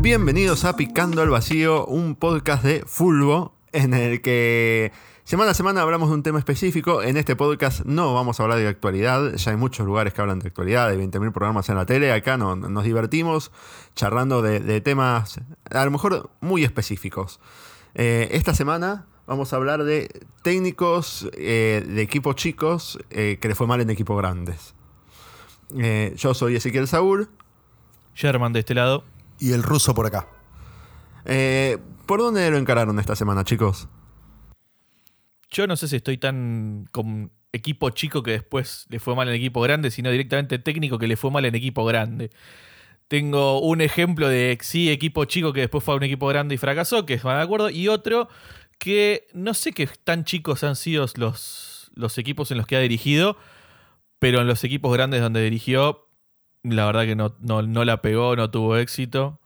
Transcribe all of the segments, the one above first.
Bienvenidos a Picando al Vacío, un podcast de Fulbo en el que semana a semana hablamos de un tema específico. En este podcast no vamos a hablar de actualidad, ya hay muchos lugares que hablan de actualidad, hay 20.000 programas en la tele, acá no, nos divertimos charlando de, temas a lo mejor muy específicos. Eh, esta semana vamos a hablar de técnicos eh, de equipos chicos eh, que le fue mal en equipos grandes. yo soy Ezequiel Saúl. Sherman de este lado y el ruso por acá. Eh, ¿Por dónde lo encararon esta semana, chicos? Yo no sé si estoy tan con equipo chico que después le fue mal en equipo grande, sino directamente técnico que le fue mal en equipo grande. Tengo un ejemplo de sí, equipo chico que después fue a un equipo grande y fracasó, que van de acuerdo, y otro que no sé qué tan chicos han sido los, los equipos en los que ha dirigido, pero en los equipos grandes donde dirigió la verdad que no, no, la pegó, no tuvo éxito.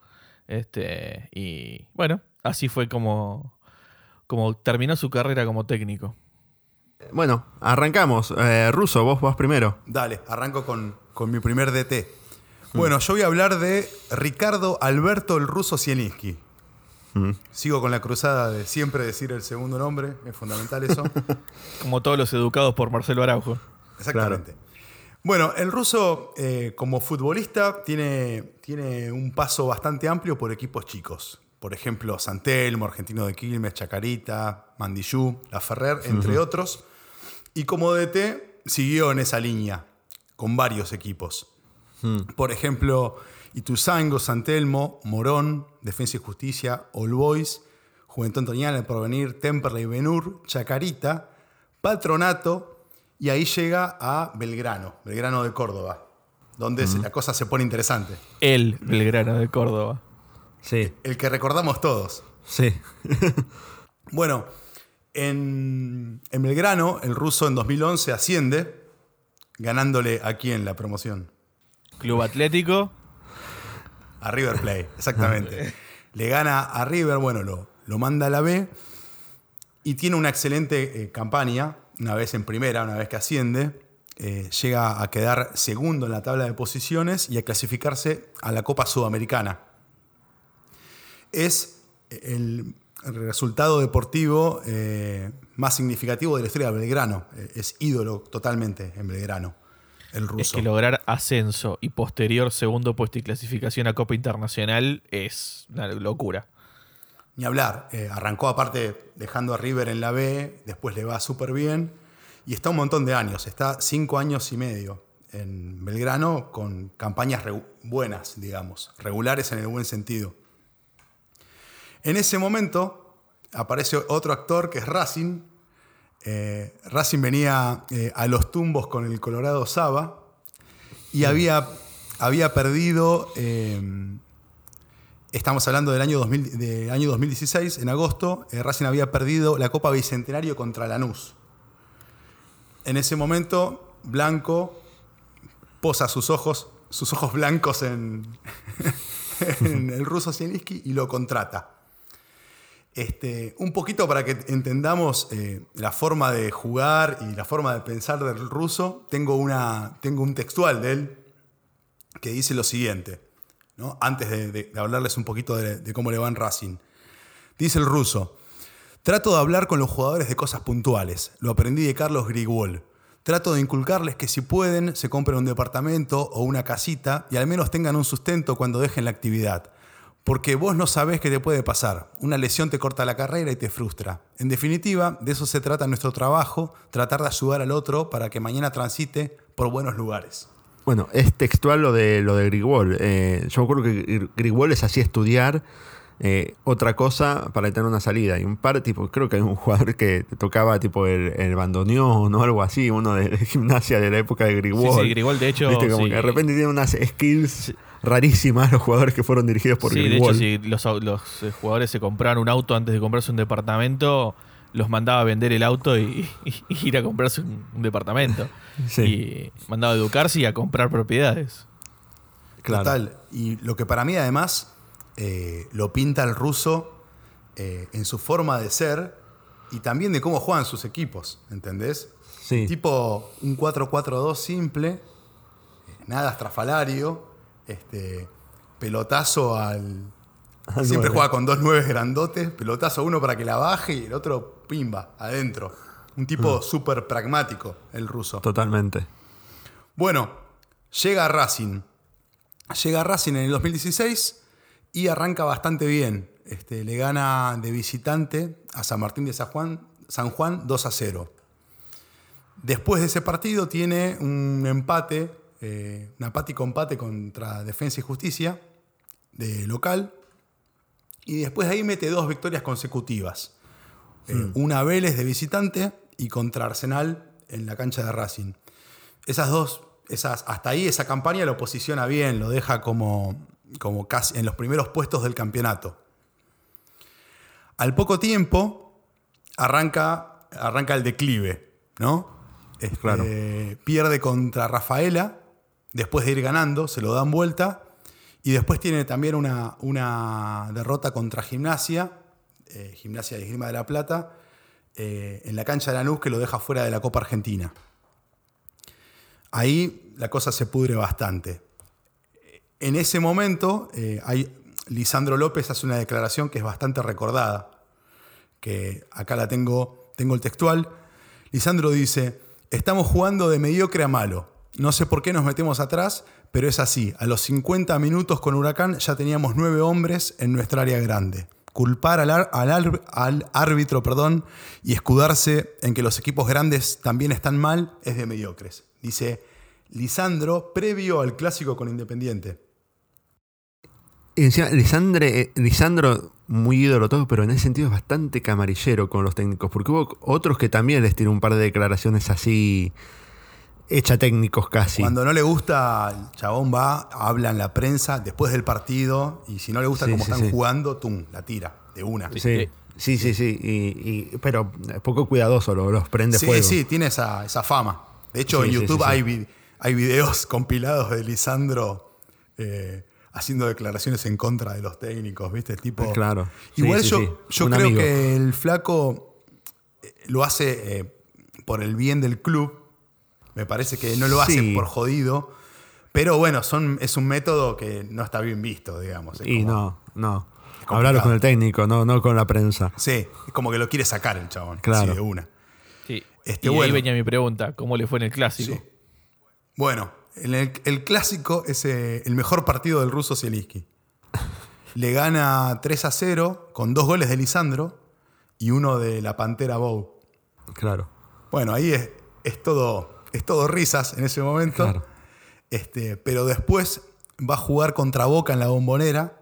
Este, y bueno, así fue como, como terminó su carrera como técnico. Bueno, arrancamos. Eh, Ruso, vos vas primero. Dale, arranco con, mi primer DT. Mm. Bueno, yo voy a hablar de Ricardo Alberto el Ruso Zielinski. Mm. Sigo con la cruzada de siempre decir el segundo nombre, es fundamental eso. Como todos los educados por Marcelo Araujo. Exactamente. Bueno, el ruso eh, como futbolista tiene, tiene un paso bastante amplio por equipos chicos. Por ejemplo, Santelmo, Argentino de Quilmes, Chacarita, Mandillú, La Ferrer, entre otros. Y como DT siguió en esa línea, con varios equipos. Por ejemplo, Ituzango, Santelmo, Morón, Defensa y Justicia, All Boys, Juventud Antoniana, El Porvenir, Temperley, Benur, Chacarita, Patronato, y ahí llega a Belgrano, Belgrano de Córdoba, donde la cosa se pone interesante. El Belgrano de Córdoba. Sí. El que recordamos todos. Sí. bueno, en, Belgrano, el ruso en 2011 asciende, ganándole aquí en la promoción. Club Atlético. A River Play, exactamente. Le gana a River, bueno, lo, lo manda a la B y tiene una excelente eh, campaña una vez en primera, una vez que asciende, eh, llega a quedar segundo en la tabla de posiciones y a clasificarse a la Copa Sudamericana. Es el resultado deportivo eh, más significativo de la historia de Belgrano. Eh, es ídolo totalmente en Belgrano. El ruso. Es que lograr ascenso y posterior segundo puesto y clasificación a Copa Internacional es una locura. Ni hablar. Eh, arrancó aparte dejando a River en la B, después le va súper bien. Y está un montón de años, está cinco años y medio en Belgrano con campañas buenas, digamos, regulares en el buen sentido. En ese momento aparece otro actor que es Racing. Eh, Racing venía eh, a los tumbos con el Colorado Saba y había, había perdido Estamos hablando del año, año 2016, en agosto, eh, Racing había perdido la Copa Bicentenario contra Lanús. En ese momento, Blanco posa sus ojos, sus ojos blancos en, el ruso Zielinski y lo contrata. Este, un poquito para que entendamos eh, la forma de jugar y la forma de pensar del ruso, tengo, una, tengo un textual de él que dice lo siguiente antes de, hablarles un poquito de, cómo le va en Racing. Dice el ruso, trato de hablar con los jugadores de cosas puntuales, lo aprendí de Carlos Grigol. Trato de inculcarles que si pueden, se compren un departamento o una casita y al menos tengan un sustento cuando dejen la actividad. Porque vos no sabés qué te puede pasar. Una lesión te corta la carrera y te frustra. En definitiva, de eso se trata nuestro trabajo, tratar de ayudar al otro para que mañana transite por buenos lugares. Bueno, es textual lo de lo de Grigol. Eh, yo creo que Grigol es así estudiar eh, otra cosa para tener una salida. Y un par, tipo, creo que hay un jugador que tocaba tipo el, el bandoneón o algo así, uno de, gimnasia de la época de Grigol. Sí, sí Grigol, de hecho. ¿Viste? Como que de repente tiene unas skills rarísimas los jugadores que fueron dirigidos por. Sí, de hecho, si los, los eh, jugadores se compraron un auto antes de comprarse un departamento los mandaba a vender el auto y, ir a comprarse un, departamento. Y mandaba a educarse y a comprar propiedades. Claro. Total. Y lo que para mí además eh, lo pinta el ruso eh, en su forma de ser y también de cómo juegan sus equipos, ¿entendés? Sí. Tipo un 4-4-2 simple, nada estrafalario, este, pelotazo al... Al siempre juega con dos nueves grandotes, pelotazo uno para que la baje y el otro pimba, adentro. Un tipo súper pragmático, el ruso. Totalmente. Bueno, llega a Racing. Llega a Racing en el 2016 y arranca bastante bien. Este, le gana de visitante a San Martín de San Juan, San Juan 2 a 0. Después de ese partido tiene un empate, eh, un apático empate contra Defensa y Justicia de local. Y después de ahí mete dos victorias consecutivas. Eh, Una Vélez de visitante y contra Arsenal en la cancha de Racing. Esas dos, esas, hasta ahí esa campaña lo posiciona bien, lo deja como, como casi en los primeros puestos del campeonato. Al poco tiempo arranca, arranca el declive, ¿no? Este, Claro. Pierde contra Rafaela, después de ir ganando, se lo dan vuelta. Y después tiene también una, una derrota contra Gimnasia, eh, Gimnasia de Esgrima de la Plata, eh, en la cancha de Lanús que lo deja fuera de la Copa Argentina. Ahí la cosa se pudre bastante. En ese momento, eh, hay, Lisandro López hace una declaración que es bastante recordada, que acá la tengo, tengo el textual. Lisandro dice, estamos jugando de mediocre a malo. No sé por qué nos metemos atrás, pero es así. A los 50 minutos con Huracán ya teníamos nueve hombres en nuestra área grande. Culpar al, árbitro perdón, y escudarse en que los equipos grandes también están mal es de mediocres. Dice Lisandro previo al clásico con Independiente. Y eh, Lisandro, muy ídolo todo, pero en ese sentido es bastante camarillero con los técnicos, porque hubo otros que también les tiró un par de declaraciones así, hecha técnicos casi. Cuando no le gusta, el chabón va, habla en la prensa después del partido y si no le gusta Sí, cómo sí, están sí. jugando, tum, la tira de una. Sí, Sí. sí, sí, sí, y- y- pero poco cuidadoso, lo- los prende Sí, fuego. sí, tiene esa, esa fama. De hecho, Sí, en sí, YouTube sí, sí. Hay, vi- hay videos compilados de Lisandro eh, haciendo declaraciones en contra de los técnicos, ¿viste? Tipo, Claro. Sí, Igual sí, yo, sí. yo creo amigo. que el flaco eh, lo hace eh, por el bien del club. Me parece que no lo hace Sí. por jodido. Pero bueno, son, es un método que no está bien visto, digamos. Es Y como- no, no. Hablarlo con el técnico, no, no con la prensa. Sí, es como que lo quiere sacar el chabón. Claro. así de una. Sí. Este, y ahí venía mi pregunta, ¿cómo le fue en el clásico? Sí. Bueno, en el, el clásico es eh, el mejor partido del ruso Zielinski. Le gana 3 a 0 con dos goles de Lisandro y uno de la Pantera Bow. Claro. Bueno, ahí es, es todo, es todo risas en ese momento. Claro. Este, pero después va a jugar contra Boca en la bombonera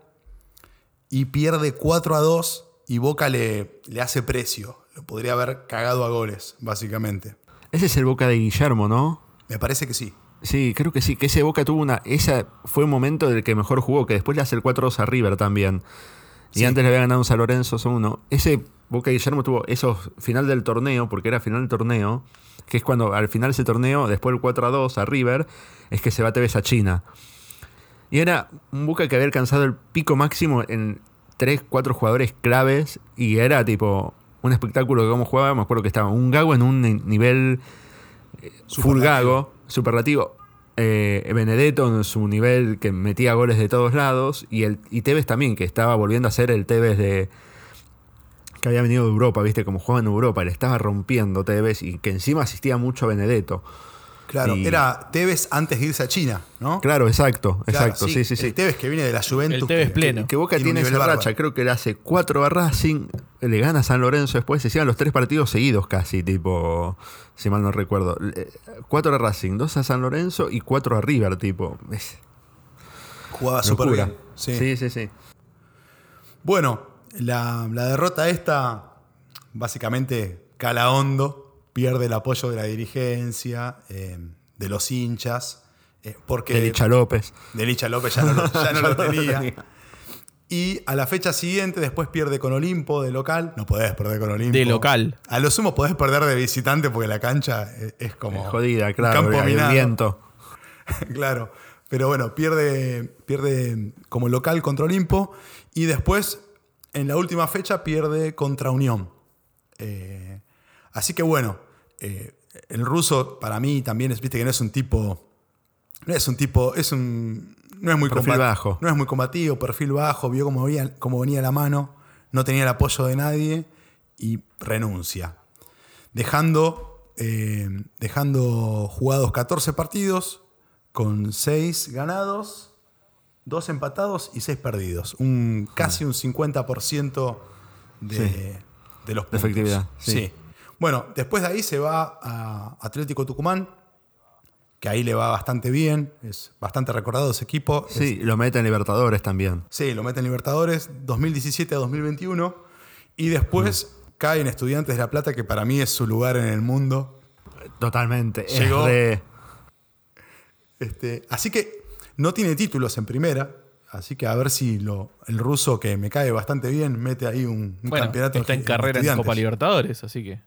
y pierde 4 a 2 y Boca le, le hace precio. Lo podría haber cagado a goles, básicamente. Ese es el Boca de Guillermo, ¿no? Me parece que sí. Sí, creo que sí, que ese Boca tuvo una. Esa fue un momento del que mejor jugó, que después le hace el 4-2 a River también. Y Sí. antes le había ganado un San Lorenzo 1. Ese Boca Guillermo tuvo esos final del torneo, porque era final del torneo, que es cuando al final de ese torneo, después del 4-2 a River, es que se va Tevez a China. Y era un Boca que había alcanzado el pico máximo en 3, 4 jugadores claves, y era tipo un espectáculo de cómo jugaba. Me acuerdo que estaba un Gago en un ni- nivel full Superlativo. gago, superlativo. Eh, Benedetto en su nivel que metía goles de todos lados. Y, el, y Tevez también, que estaba volviendo a ser el Tevez de. Que había venido de Europa, viste, como jugaba en Europa, le estaba rompiendo Tevez y que encima asistía mucho a Benedetto. Claro, Y- era Tevez antes de irse a China, ¿no? Claro, exacto, Claro, exacto, sí, sí, sí. El Tevez que viene de la Juventus. El Tevez que- pleno. Que Boca Tiene esa bárbaro. racha, creo que le hace cuatro a Racing, le gana a San Lorenzo después, se hicieron los tres partidos seguidos casi, tipo, si mal no recuerdo. Eh, Cuatro a Racing, dos a San Lorenzo y cuatro a River, tipo. Es Jugaba súper bien. Sí. sí, sí. sí. Bueno, la, la derrota esta básicamente cala hondo, pierde el apoyo de la dirigencia, eh, de los hinchas, eh, porque De Licha López. de Licha López ya no lo, ya no tenía. Y a la fecha siguiente, después pierde con Olimpo de local. No podés perder con Olimpo. De local. A lo sumo podés perder de visitante porque la cancha es, es como. Jodida, claro. campo el viento. claro. Pero bueno, pierde, pierde como local contra Olimpo y después, en la última fecha, pierde contra Unión. Eh, así que bueno, eh, el ruso para mí también es, viste que no es un tipo, no es un tipo, es un, no es muy Perfil bajo. no es muy combativo, perfil bajo, vio cómo venía, cómo venía la mano, no tenía el apoyo de nadie y renuncia, dejando, eh, dejando jugados 14 partidos con 6 ganados, 2 empatados y 6 perdidos, un casi un 50% de, Sí. de los De puntos. efectividad, sí. sí. Bueno, después de ahí se va a Atlético Tucumán, que ahí le va bastante bien, es bastante recordado ese equipo. Es- Sí, lo mete en Libertadores también. sí, lo mete en Libertadores 2017 a 2021 y después cae en Estudiantes de La Plata, que para mí es su lugar en el mundo. Totalmente. Es Llegó- Este, así que no tiene títulos en primera, así que a ver si lo, el ruso, que me cae bastante bien, mete ahí un, un Bueno, campeonato. está en en carrera en. Copa Libertadores, así que.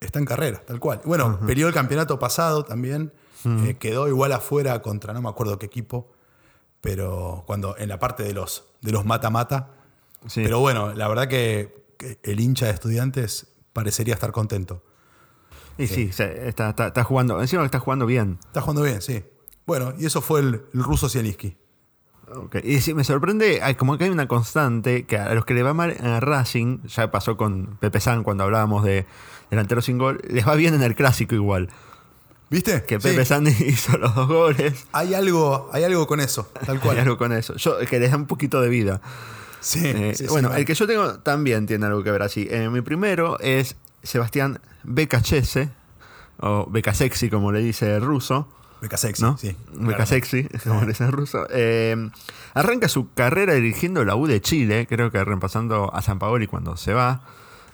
Está en carrera, tal cual. Bueno, peleó el campeonato pasado también. eh, quedó igual afuera contra no me acuerdo qué equipo. Pero cuando en la parte de los de los mata-mata. sí. Pero bueno, la verdad que, que el hincha de estudiantes parecería estar contento. Y sí, se- está, está- está jugando. Encima que está jugando bien. Está jugando bien, sí. Bueno, y eso fue el, el ruso Zielinski. Y sí, me sorprende, como que hay una constante que a los que le va mal en Racing, ya pasó con Pepe San cuando hablábamos de delantero sin gol, les va bien en el clásico igual. ¿Viste? Que Sí. Pepe San hizo los dos goles. Hay algo, hay algo con eso, tal cual. Hay algo con eso. Yo, que les da un poquito de vida. Sí, Eh, sí, sí, bueno, el que yo tengo también tiene algo que ver así. Eh, mi primero es Sebastián Becachese, o Becasexi, como le dice el ruso. Beca sexy, ¿no? sí. Becasexi, como le dice el ruso. Eh, arranca su carrera dirigiendo la U de Chile, creo que reemplazando a San Paoli cuando se va.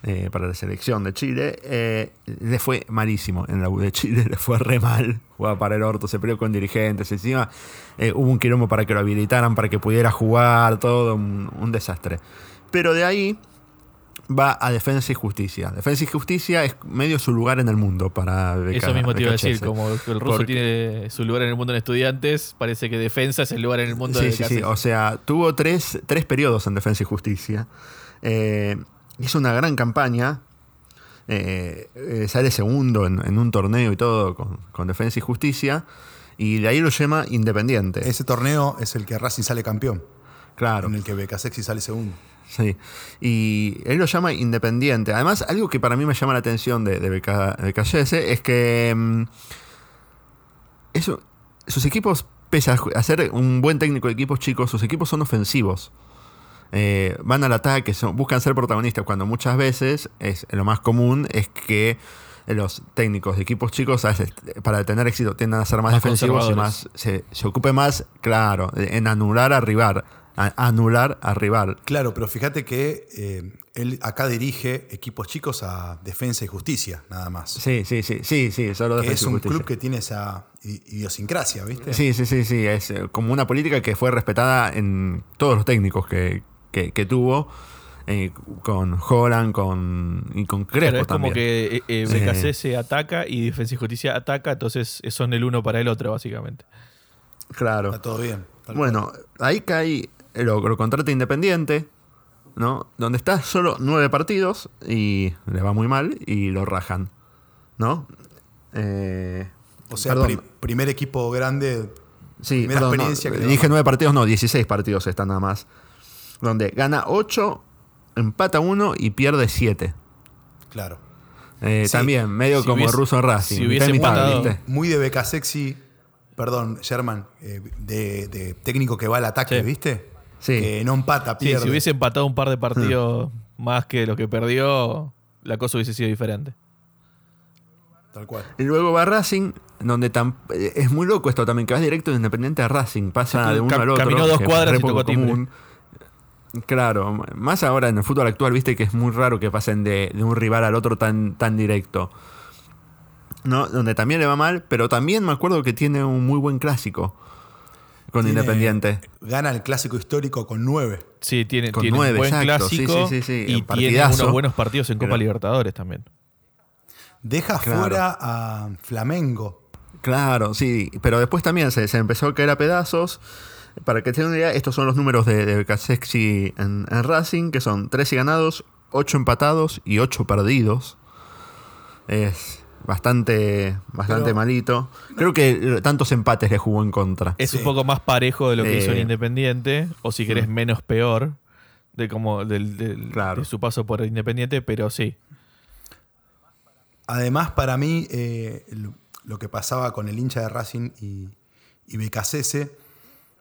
eh, para la selección de Chile, eh, le fue malísimo en la U de Chile, le fue re mal, jugaba para el orto, se peleó con dirigentes, encima eh, hubo un quilombo para que lo habilitaran, para que pudiera jugar, todo un, un desastre. Pero de ahí va a Defensa y Justicia. Defensa y Justicia es medio su lugar en el mundo para Beca- Eso mismo te iba a decir, como el ruso Porque- tiene su lugar en el mundo en estudiantes, parece que defensa es el lugar en el mundo Sí, de sí, sí. O sea, tuvo tres, tres periodos en Defensa y Justicia. Eh, hizo una gran campaña. Eh, eh, sale segundo en, en un torneo y todo con, con Defensa y Justicia. Y de ahí lo llama Independiente. Ese torneo es el que Racing sale campeón, claro. en el que Beca sexy sale segundo. Sí. Y él lo llama Independiente. Además, algo que para mí me llama la atención de, de Becallese es que mm, eso, sus equipos, pese a ser un buen técnico de equipos chicos, sus equipos son ofensivos. Eh, van al ataque, son- buscan ser protagonistas, cuando muchas veces es lo más común es que los técnicos de equipos chicos para tener éxito tienden a ser más, Más defensivos y más se, se ocupe más, claro, en anular a rival, a- anular a rival. Claro, pero fíjate que eh, él acá dirige equipos chicos a Defensa y Justicia, nada más. Sí, sí, sí, sí, sí, solo que Defensa es y un Justicia. club que tiene esa idiosincrasia, ¿viste? Sí, sí, sí, sí, es eh, como una política que fue respetada en todos los técnicos que, que- que tuvo, eh, con Holland con, y con Crespo Claro, es como también. que eh, eh, Sí. BKC ataca y Defensa y Justicia ataca, entonces son el uno para el otro, básicamente. Claro. Está todo bien. Bueno, ahí cae, lo, lo contrata Independiente, ¿no? Donde está solo nueve partidos y le va muy mal y lo rajan, ¿no? Eh. O sea, pri- primer equipo grande. Sí, Primera perdón, no, experiencia que dije nueve partidos, no, 16 partidos están nada más. Donde gana 8, empata 1 y pierde 7. Claro. Eh, Sí, también, medio si como hubiese- ruso Racing. si hubiese mitad, empatado- ¿viste? Muy de beca sexy, perdón, Sherman, eh, de, de técnico que va al ataque, Sí. ¿viste? Sí. Que no empata, Sí, si hubiese empatado un par de partidos más que lo que perdió, la cosa hubiese sido diferente. Tal cual. Y luego va Racing, donde tam- eh, es muy loco esto también, que vas directo de Independiente a Racing, pasa Sí, de uno cam- al otro. caminó dos cuadras y tocó común. Claro, más ahora en el fútbol actual, viste que es muy raro que pasen de, de un rival al otro tan, tan directo. ¿No? Donde también le va mal, pero también me acuerdo que tiene un muy buen clásico con Tiene- Independiente. Gana el clásico histórico con nueve. Sí, tiene, Con tiene nueve, un buen exacto. Sí, clásico sí, sí, sí, y tiene unos buenos partidos en Copa Claro. Libertadores también. Deja Claro. fuera a Flamengo. Claro, sí, pero después también se, se empezó a caer a pedazos. Para que tengan una idea, estos son los números de, de Becasexi en, en Racing, que son 13 ganados, 8 empatados y 8 perdidos. Es bastante, bastante Pero- malito. Creo que tantos empates le jugó en contra. Es Sí. un poco más parejo de lo que hizo en Eh, Independiente, o si querés menos peor, de como del, del- Claro. de su paso por Independiente, pero sí. Además, para mí, eh, lo, lo que pasaba con el hincha de Racing y, y Becasese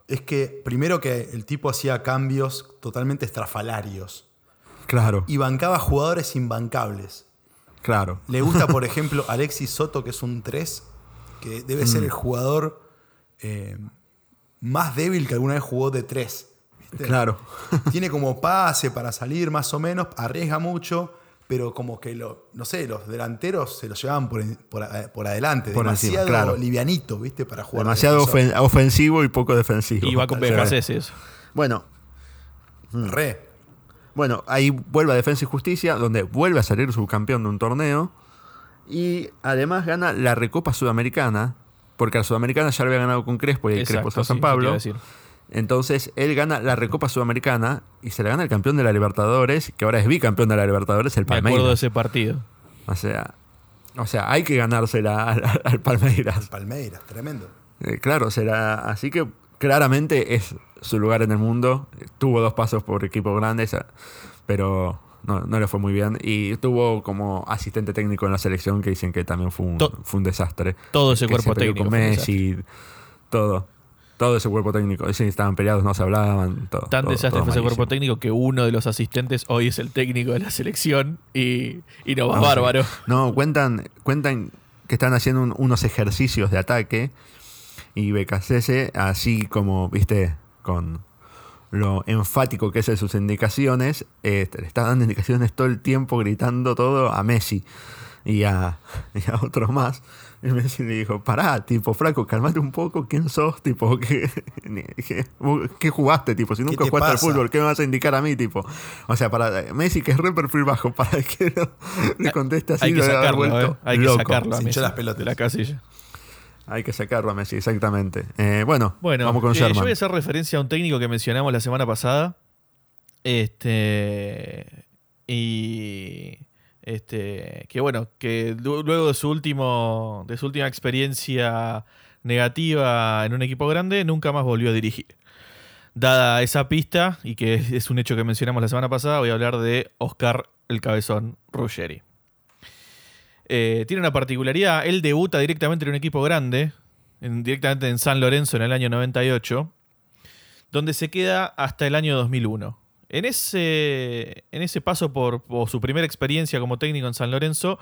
es que primero que el tipo hacía cambios totalmente estrafalarios Claro, y bancaba jugadores imbancables. Claro. Le gusta, por ejemplo, Alexis Soto, que es un 3, que debe ser el jugador eh, más débil que alguna vez jugó de 3. Claro. Tiene como pase para salir más o menos, arriesga mucho, pero como que lo, no sé, los delanteros se lo llevaban por, en- por, adelante, Por encima, demasiado claro. livianito, ¿viste? Para jugar. de Demasiado ofen- ofensivo y poco defensivo. Y va con BKC eso. Bueno, Re. Bueno, ahí vuelve a Defensa y Justicia, donde vuelve a salir subcampeón de un torneo. Y además gana la Recopa Sudamericana, porque la Sudamericana ya lo había ganado con Crespo y el Crespo está San Pablo. Entonces él gana la Recopa Sudamericana y se la gana el campeón de la Libertadores, que ahora es bicampeón de la Libertadores, el Me acuerdo de Palmeiras. ese partido. O sea, o sea, hay que ganársela al, al Palmeiras. Palmeiras, tremendo. Eh, claro, será. Así que claramente es su lugar en el mundo. Tuvo dos pasos por equipos grandes, eh, pero no, no le fue muy bien. Y tuvo como asistente técnico en la selección que dicen que también fue un, To- fue un desastre. Todo ese Que cuerpo técnico. Con Messi, todo. Todo ese cuerpo técnico. Sí, estaban peleados, no se hablaban. Todo, Tan todo- desastre todo fue ese cuerpo técnico que uno de los asistentes hoy es el técnico de la selección y, y no va No, bárbaro. sí. No, cuentan, cuentan que están haciendo un- unos ejercicios de ataque y BKCS, así como, viste, con lo enfático que es en sus indicaciones, eh, le está dando indicaciones todo el tiempo gritando todo a Messi y a, y a otros más. Y Messi le dijo, pará, tipo, flaco, calmate un poco, ¿quién sos? Tipo, ¿qué, qué, qué jugaste? Tipo, si nunca te jugaste al fútbol, ¿qué me vas a indicar a mí? Tipo, o sea, para Messi, que es re perfil bajo, para que no le conteste así, Hay que lo sacarlo, vuelto ¿eh? Hay que loco. sacarlo a Messi las pelotas. de la casilla. Hay que sacarlo a Messi, exactamente. Eh, bueno, Bueno, vamos con eh, yo Sherman. voy a hacer referencia a un técnico que mencionamos la semana pasada. Este. Y. Este. Que bueno, que lu- luego de su último. de su última experiencia negativa en un equipo grande, nunca más volvió a dirigir. Dada esa pista, y que es- es un hecho que mencionamos la semana pasada, voy a hablar de Oscar el Cabezón Ruggeri. Eh, tiene una particularidad, él debuta directamente en un equipo grande, en- directamente en San Lorenzo en el año 98, donde se queda hasta el año 2001. En ese, en ese paso por, por su primera experiencia como técnico en San Lorenzo,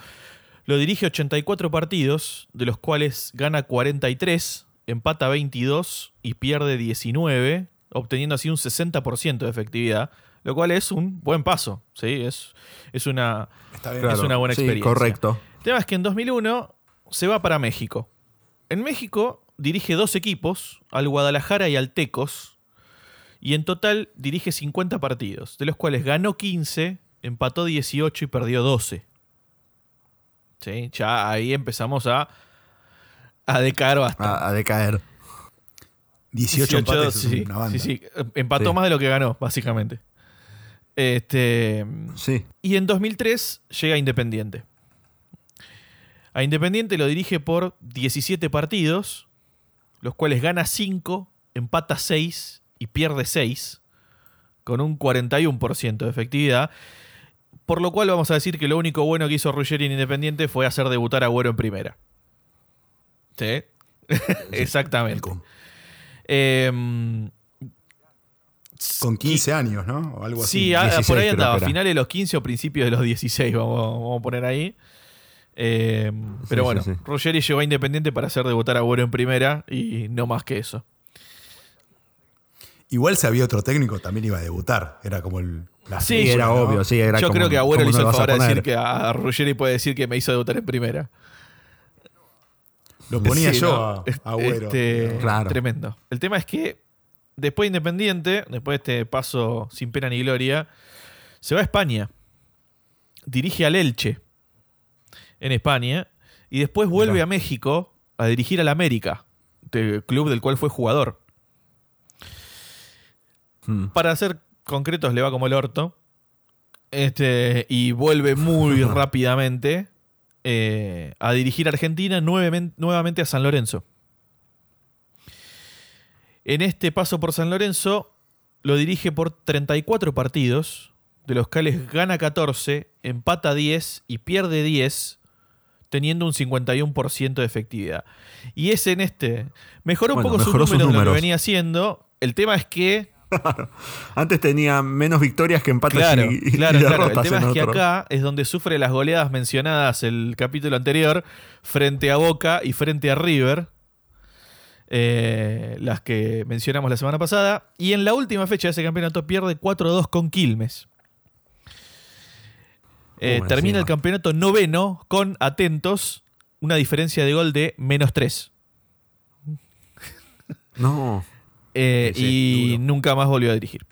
lo dirige 84 partidos, de los cuales gana 43, empata 22 y pierde 19, obteniendo así un 60% de efectividad, lo cual es un buen paso. ¿sí? Es, es, una, Está bien. Claro, es una buena sí, experiencia. correcto. El tema es que en 2001 se va para México. En México dirige dos equipos, al Guadalajara y al Tecos, y en total dirige 50 partidos, de los cuales ganó 15, empató 18 y perdió 12. ¿Sí? Ya ahí empezamos a, a decaer bastante. A, a decaer. 18 empates es sí, una banda. sí, sí. Empató más de lo que ganó, básicamente. Este, Sí. y en 2003 llega a Independiente. A Independiente lo dirige por 17 partidos, los cuales gana 5, empata 6 y pierde 6, con un 41% de efectividad. Por lo cual vamos a decir que lo único bueno que hizo Ruggeri en Independiente fue hacer debutar a Agüero en primera. ¿Sí? Exactamente. Con, Em, con 15 años, ¿no? O algo así. Sí, a- 16 por ahí andaba, finales de los 15 o principios de los 16, vamos, vamos a poner ahí. Eh, pero sí, bueno, sí. Ruggeri llegó a Independiente para hacer debutar a Agüero en primera y no más que eso. Igual si había otro técnico también iba a debutar. Era como el. La Sí, figura, era ¿no? obvio, sí, era Yo como- creo que Agüero le ¿cómo hizo el a favor de decir que a Ruggeri puede decir que me hizo debutar en primera. Lo ponía Sí, yo ¿no? a, a Agüero. Este, Claro. Tremendo. El tema es que después de Independiente, después de este paso sin pena ni gloria, se va a España. Dirige al Elche en España y después vuelve a México a dirigir al América, del club del cual fue jugador. Mm. Para ser concretos, le va como el orto. Este, y vuelve muy rápidamente. eh, a dirigir a Argentina nuevamente, nuevamente a San Lorenzo. En este paso por San Lorenzo lo dirige por 34 partidos, de los cuales gana 14, empata 10 y pierde 10, teniendo un 51% de efectividad. Y es en este. Mejoró un Bueno, poco su mejoró sus número de lo que venía haciendo. El tema es que. Antes tenía menos victorias que empates Claro, y, y claro, claro. El derrotas tema es que otro. acá es donde sufre las goleadas mencionadas el capítulo anterior, frente a Boca y frente a River. eh, las que mencionamos la semana pasada. Y en la última fecha de ese campeonato pierde 4-2 con Quilmes. Eh, termina encima. el campeonato noveno con, atentos, una diferencia de gol de menos 3. No. Eh, y duro. nunca más volvió a dirigir.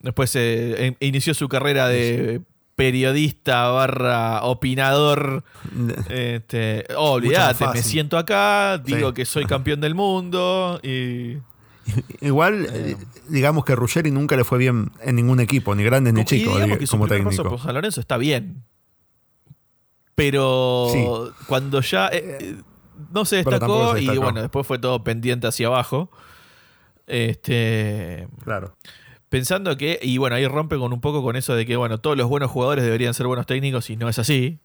Después eh, inició su carrera de periodista barra opinador. Este, oh, olvídate, más me siento acá, digo Sí. que soy campeón del mundo y... Igual, eh, digamos que Ruggeri nunca le fue bien en ningún equipo, ni grande ni y chico, digamos que como primer paso técnico. por San Lorenzo está bien. Pero Sí. cuando ya eh, eh, no se destacó se y destacó. bueno, después fue todo pendiente hacia abajo. Este, Claro. pensando que, y bueno, ahí rompe con un poco con eso de que, bueno, todos los buenos jugadores deberían ser buenos técnicos y no es así.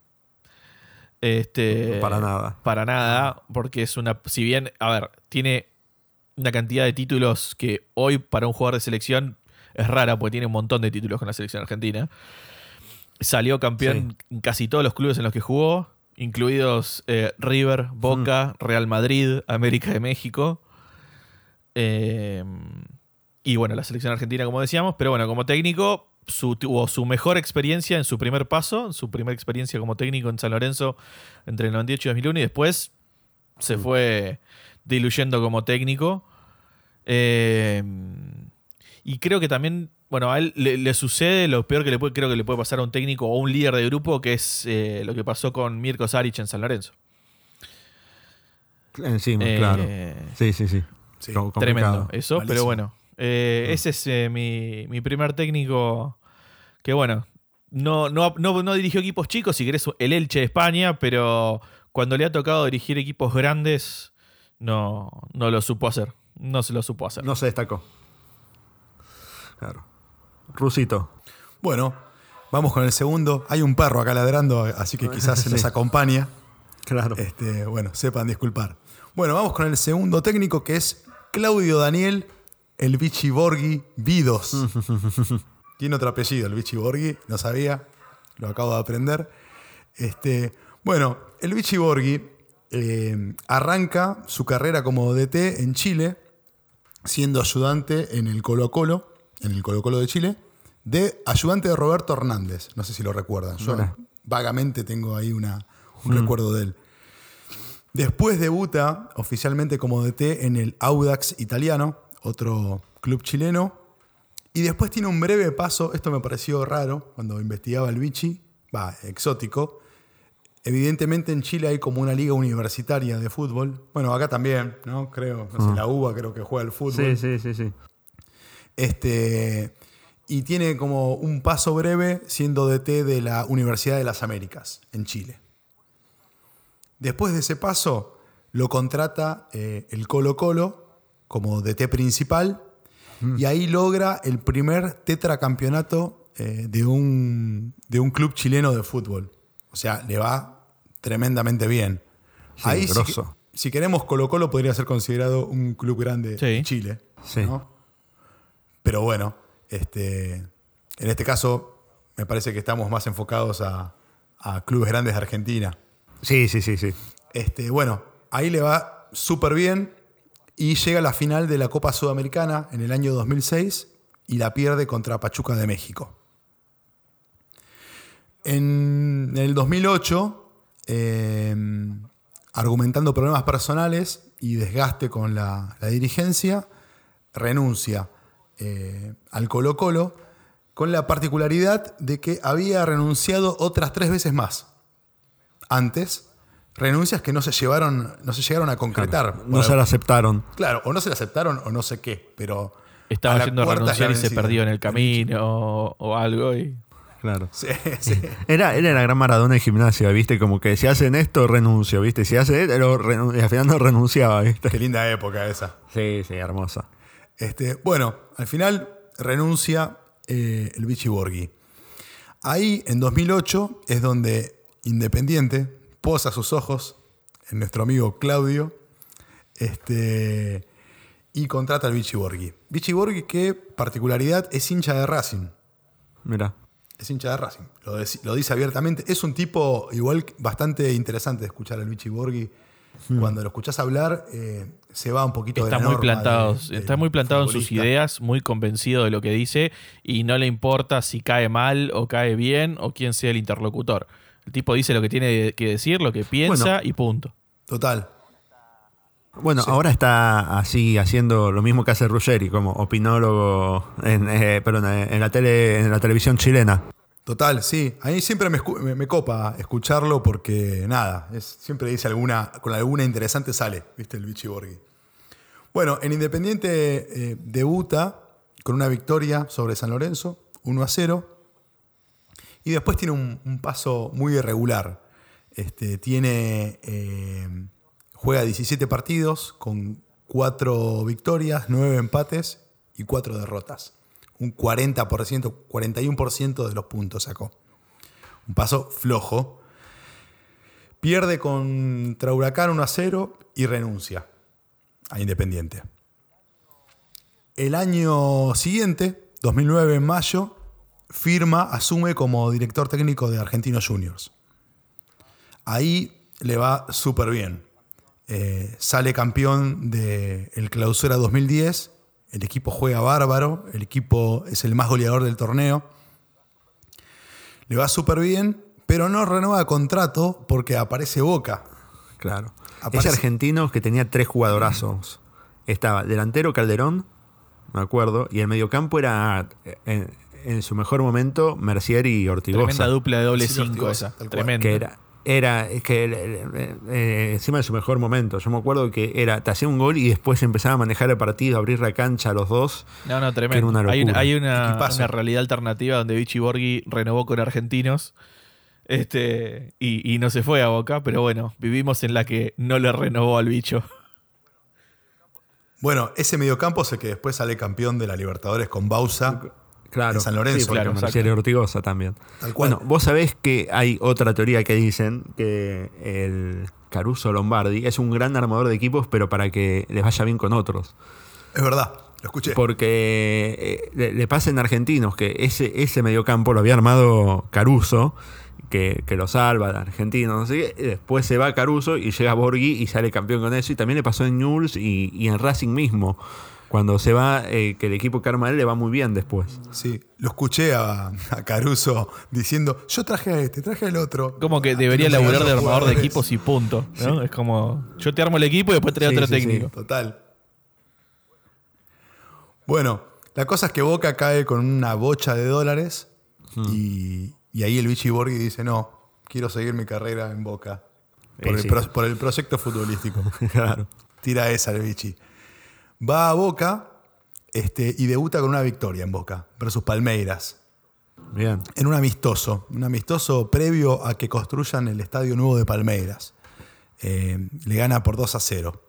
Este, Para nada. Para nada, porque es una, si bien, a ver, tiene una cantidad de títulos que hoy para un jugador de selección es rara, porque tiene un montón de títulos con la selección argentina. Salió campeón en casi todos los clubes en los que jugó, incluidos eh, River, Boca, Real Madrid, América de México. Eh, y bueno, la selección argentina, como decíamos, pero bueno, como técnico, su, tuvo su mejor experiencia en su primer paso, su primera experiencia como técnico en San Lorenzo entre el 98 y 2001, y después se fue diluyendo como técnico. Eh, y creo que también, bueno, a él le, le sucede lo peor que le puede, creo que le puede pasar a un técnico o a un líder de grupo, que es eh, lo que pasó con Mirko Saric en San Lorenzo. Encima, Eh, claro. Sí, sí, sí. Tremendo eso, Malísimo. pero bueno. eh, Ese es eh, mi, mi primer técnico que, bueno, no, no, no, no dirigió equipos chicos, si querés, el Elche de España, pero cuando le ha tocado dirigir equipos grandes, no, no lo supo hacer. No se lo supo hacer. No se destacó. Claro. Rusito. Bueno, vamos con el segundo. Hay un perro acá ladrando, así que quizás se nos acompaña. Claro. Este, bueno, sepan disculpar. Bueno, vamos con el segundo técnico que es Claudio Daniel El Vichy Borghi Vidos. Tiene otro apellido, el Vichy Borghi, no sabía, lo acabo de aprender. Este, bueno, el Vichy Borghi eh, arranca su carrera como DT en Chile, siendo ayudante en el Colo Colo, en el Colo Colo de Chile, de ayudante de Roberto Hernández. No sé si lo recuerdan. Yo vagamente tengo ahí una, un recuerdo de él. Después debuta oficialmente como DT en el Audax italiano, otro club chileno. Y después tiene un breve paso, esto me pareció raro cuando investigaba el Vichy, va, exótico. Evidentemente en Chile hay como una liga universitaria de fútbol. Bueno, acá también, ¿no? Creo, no sé, la UBA creo que juega el fútbol. Sí, sí, sí, sí. Este, y tiene como un paso breve siendo DT de la Universidad de las Américas en Chile. Después de ese paso, lo contrata eh, el Colo Colo como DT principal y ahí logra el primer tetracampeonato eh, de, un, de un club chileno de fútbol. O sea, le va tremendamente bien. Sí, ahí, si, queremos, Colo Colo podría ser considerado un club grande Sí. de Chile. Sí. ¿no? Pero bueno, este, en este caso me parece que estamos más enfocados a, a clubes grandes de Argentina. Sí, sí, sí, sí. Este, bueno, ahí le va súper bien y llega a la final de la Copa Sudamericana en el año 2006 y la pierde contra Pachuca de México. En el 2008, eh, argumentando problemas personales y desgaste con la, la dirigencia, renuncia eh, al Colo Colo con la particularidad de que había renunciado otras tres veces más antes, renuncias que no se llevaron, no se llegaron a concretar. No se la aceptaron. Claro, o no se la aceptaron o no sé qué, pero. Estaba yendo a renunciar y se perdió en el camino o, o algo. Y... Claro. Sí, sí. Era, era la gran Maradona de gimnasia, ¿viste? Como que si hacen esto, renuncio, ¿viste? Si hace esto, y al final no renunciaba, ¿viste? Qué linda época esa. Sí, sí, hermosa. Este, bueno, al final renuncia eh, el Vichy Borghi. Ahí, en 2008, es donde Independiente posa sus ojos en nuestro amigo Claudio este, y contrata al Vichy Borghi. Vichy Borghi, que particularidad, es hincha de Racing. Mira. Es hincha de Racing. Lo, dice abiertamente. Es un tipo igual bastante interesante de escuchar al Vichy Borghi. Cuando lo escuchás hablar, eh, se va un poquito de Está la muy plantado, de- está muy plantado en sus ideas, muy convencido de lo que dice y no le importa si cae mal o cae bien o quién sea el interlocutor. El tipo dice lo que tiene que decir, lo que piensa Bueno. y punto. Total. Bueno, ahora está así haciendo lo mismo que hace Ruggeri, como opinólogo en, eh, perdón, eh, en, la tele, en la televisión chilena. Total, sí. A mí siempre me, escu- me- me copa escucharlo porque, nada, es, siempre dice alguna, con alguna interesante sale, ¿viste? El Vichy Borghi. Bueno, en Independiente eh, debuta con una victoria sobre San Lorenzo, 1 a 0. Y después tiene un, un paso muy irregular. Este, tiene, eh, juega 17 partidos con 4 victorias, 9 empates y 4 derrotas. Un 40%, 41% de los puntos sacó. Un paso flojo. Pierde contra Huracán 1 a 0 y renuncia a Independiente. El año siguiente, 2009 en mayo, firma, asume como director técnico de Argentinos Juniors. Ahí le va súper bien. Eh, sale campeón del Clausura 2010. El equipo juega bárbaro. El equipo es el más goleador del torneo. Le va súper bien, pero no renueva contrato porque aparece Boca. Claro. Aparece- Ese argentino que tenía tres jugadorazos. Estaba delantero Calderón, me acuerdo, y el mediocampo era eh, en, en su mejor momento Mercier y Tremenda Ortigosa. dupla de doble Sí, 5 Ortigosa, esa. Tremenda. Que era, era es que eh, eh, encima de su mejor momento. Yo me acuerdo que era, te hacía un gol y después empezaba a manejar el partido, a abrir la cancha a los dos. No, no, tremendo. una hay, una realidad alternativa donde Vichy Borghi renovó con argentinos este, y, y no se fue a Boca, pero bueno, vivimos en la que no le renovó al bicho. Bueno, ese mediocampo es el que después sale campeón de la Libertadores con Bausa. Claro. En San Lorenzo. Sí, porque Claro. Ortigosa también. Tal cual. Bueno, vos sabés que hay otra teoría que dicen que el Caruso Lombardi es un gran armador de equipos, pero para que les vaya bien con otros. Es verdad, lo escuché. Porque eh, le, le pasa en argentinos que ese, ese mediocampo lo había armado Caruso, que, que lo salva de argentinos, no sé qué. y Después se va Caruso y llega Borghi y sale campeón con eso. Y también le pasó en Newell's y, y en Racing mismo. Cuando se va, eh, que el equipo que arma él le va muy bien después. Sí, lo escuché a, a Caruso diciendo, yo traje a este, traje al otro. Como que debería laburar de armador de equipos y punto. ¿no? Es como, yo te armo el equipo y después trae Sí, otro sí, sí. técnico. Total. Bueno, la cosa es que Boca cae con una bocha de dólares y, y ahí el Vichy Borghi dice, no, quiero seguir mi carrera en Boca. Por, Eh, el, sí. pro- por el proyecto futbolístico. claro. Tira esa el Vichy. Va a Boca este, y debuta con una victoria en Boca versus Palmeiras. Bien. En un amistoso, un amistoso previo a que construyan el estadio nuevo de Palmeiras. Eh, le gana por 2 a 0.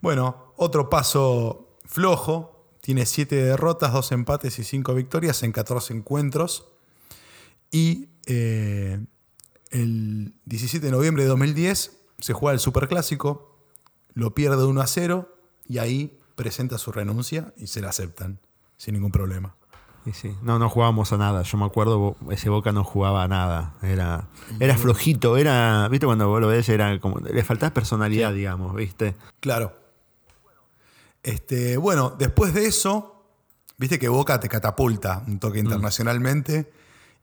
Bueno, otro paso flojo. Tiene 7 derrotas, 2 empates y 5 victorias en 14 encuentros. Y eh, el 17 de noviembre de 2010 se juega el Superclásico, lo pierde 1 a 0 y ahí presenta su renuncia y se la aceptan sin ningún problema. Y sí. No, no jugábamos a nada. Yo me acuerdo, ese Boca no jugaba a nada. Era, era flojito, era, viste, cuando vos lo ves, era como, le faltaba personalidad, digamos, viste. Claro. Este, bueno, después de eso, viste que Boca te catapulta un toque internacionalmente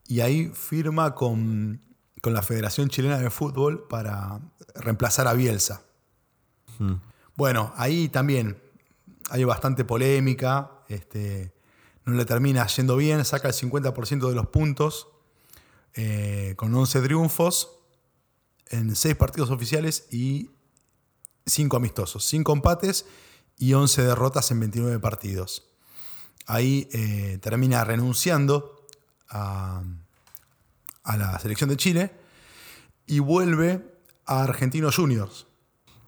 y ahí firma con, con la Federación Chilena de Fútbol para reemplazar a Bielsa. Bueno, ahí también hay bastante polémica. Este, no le termina yendo bien, saca el 50% de los puntos eh, con 11 triunfos en 6 partidos oficiales y 5 amistosos, 5 empates y 11 derrotas en 29 partidos. Ahí eh, termina renunciando a, a la selección de Chile y vuelve a Argentinos Juniors.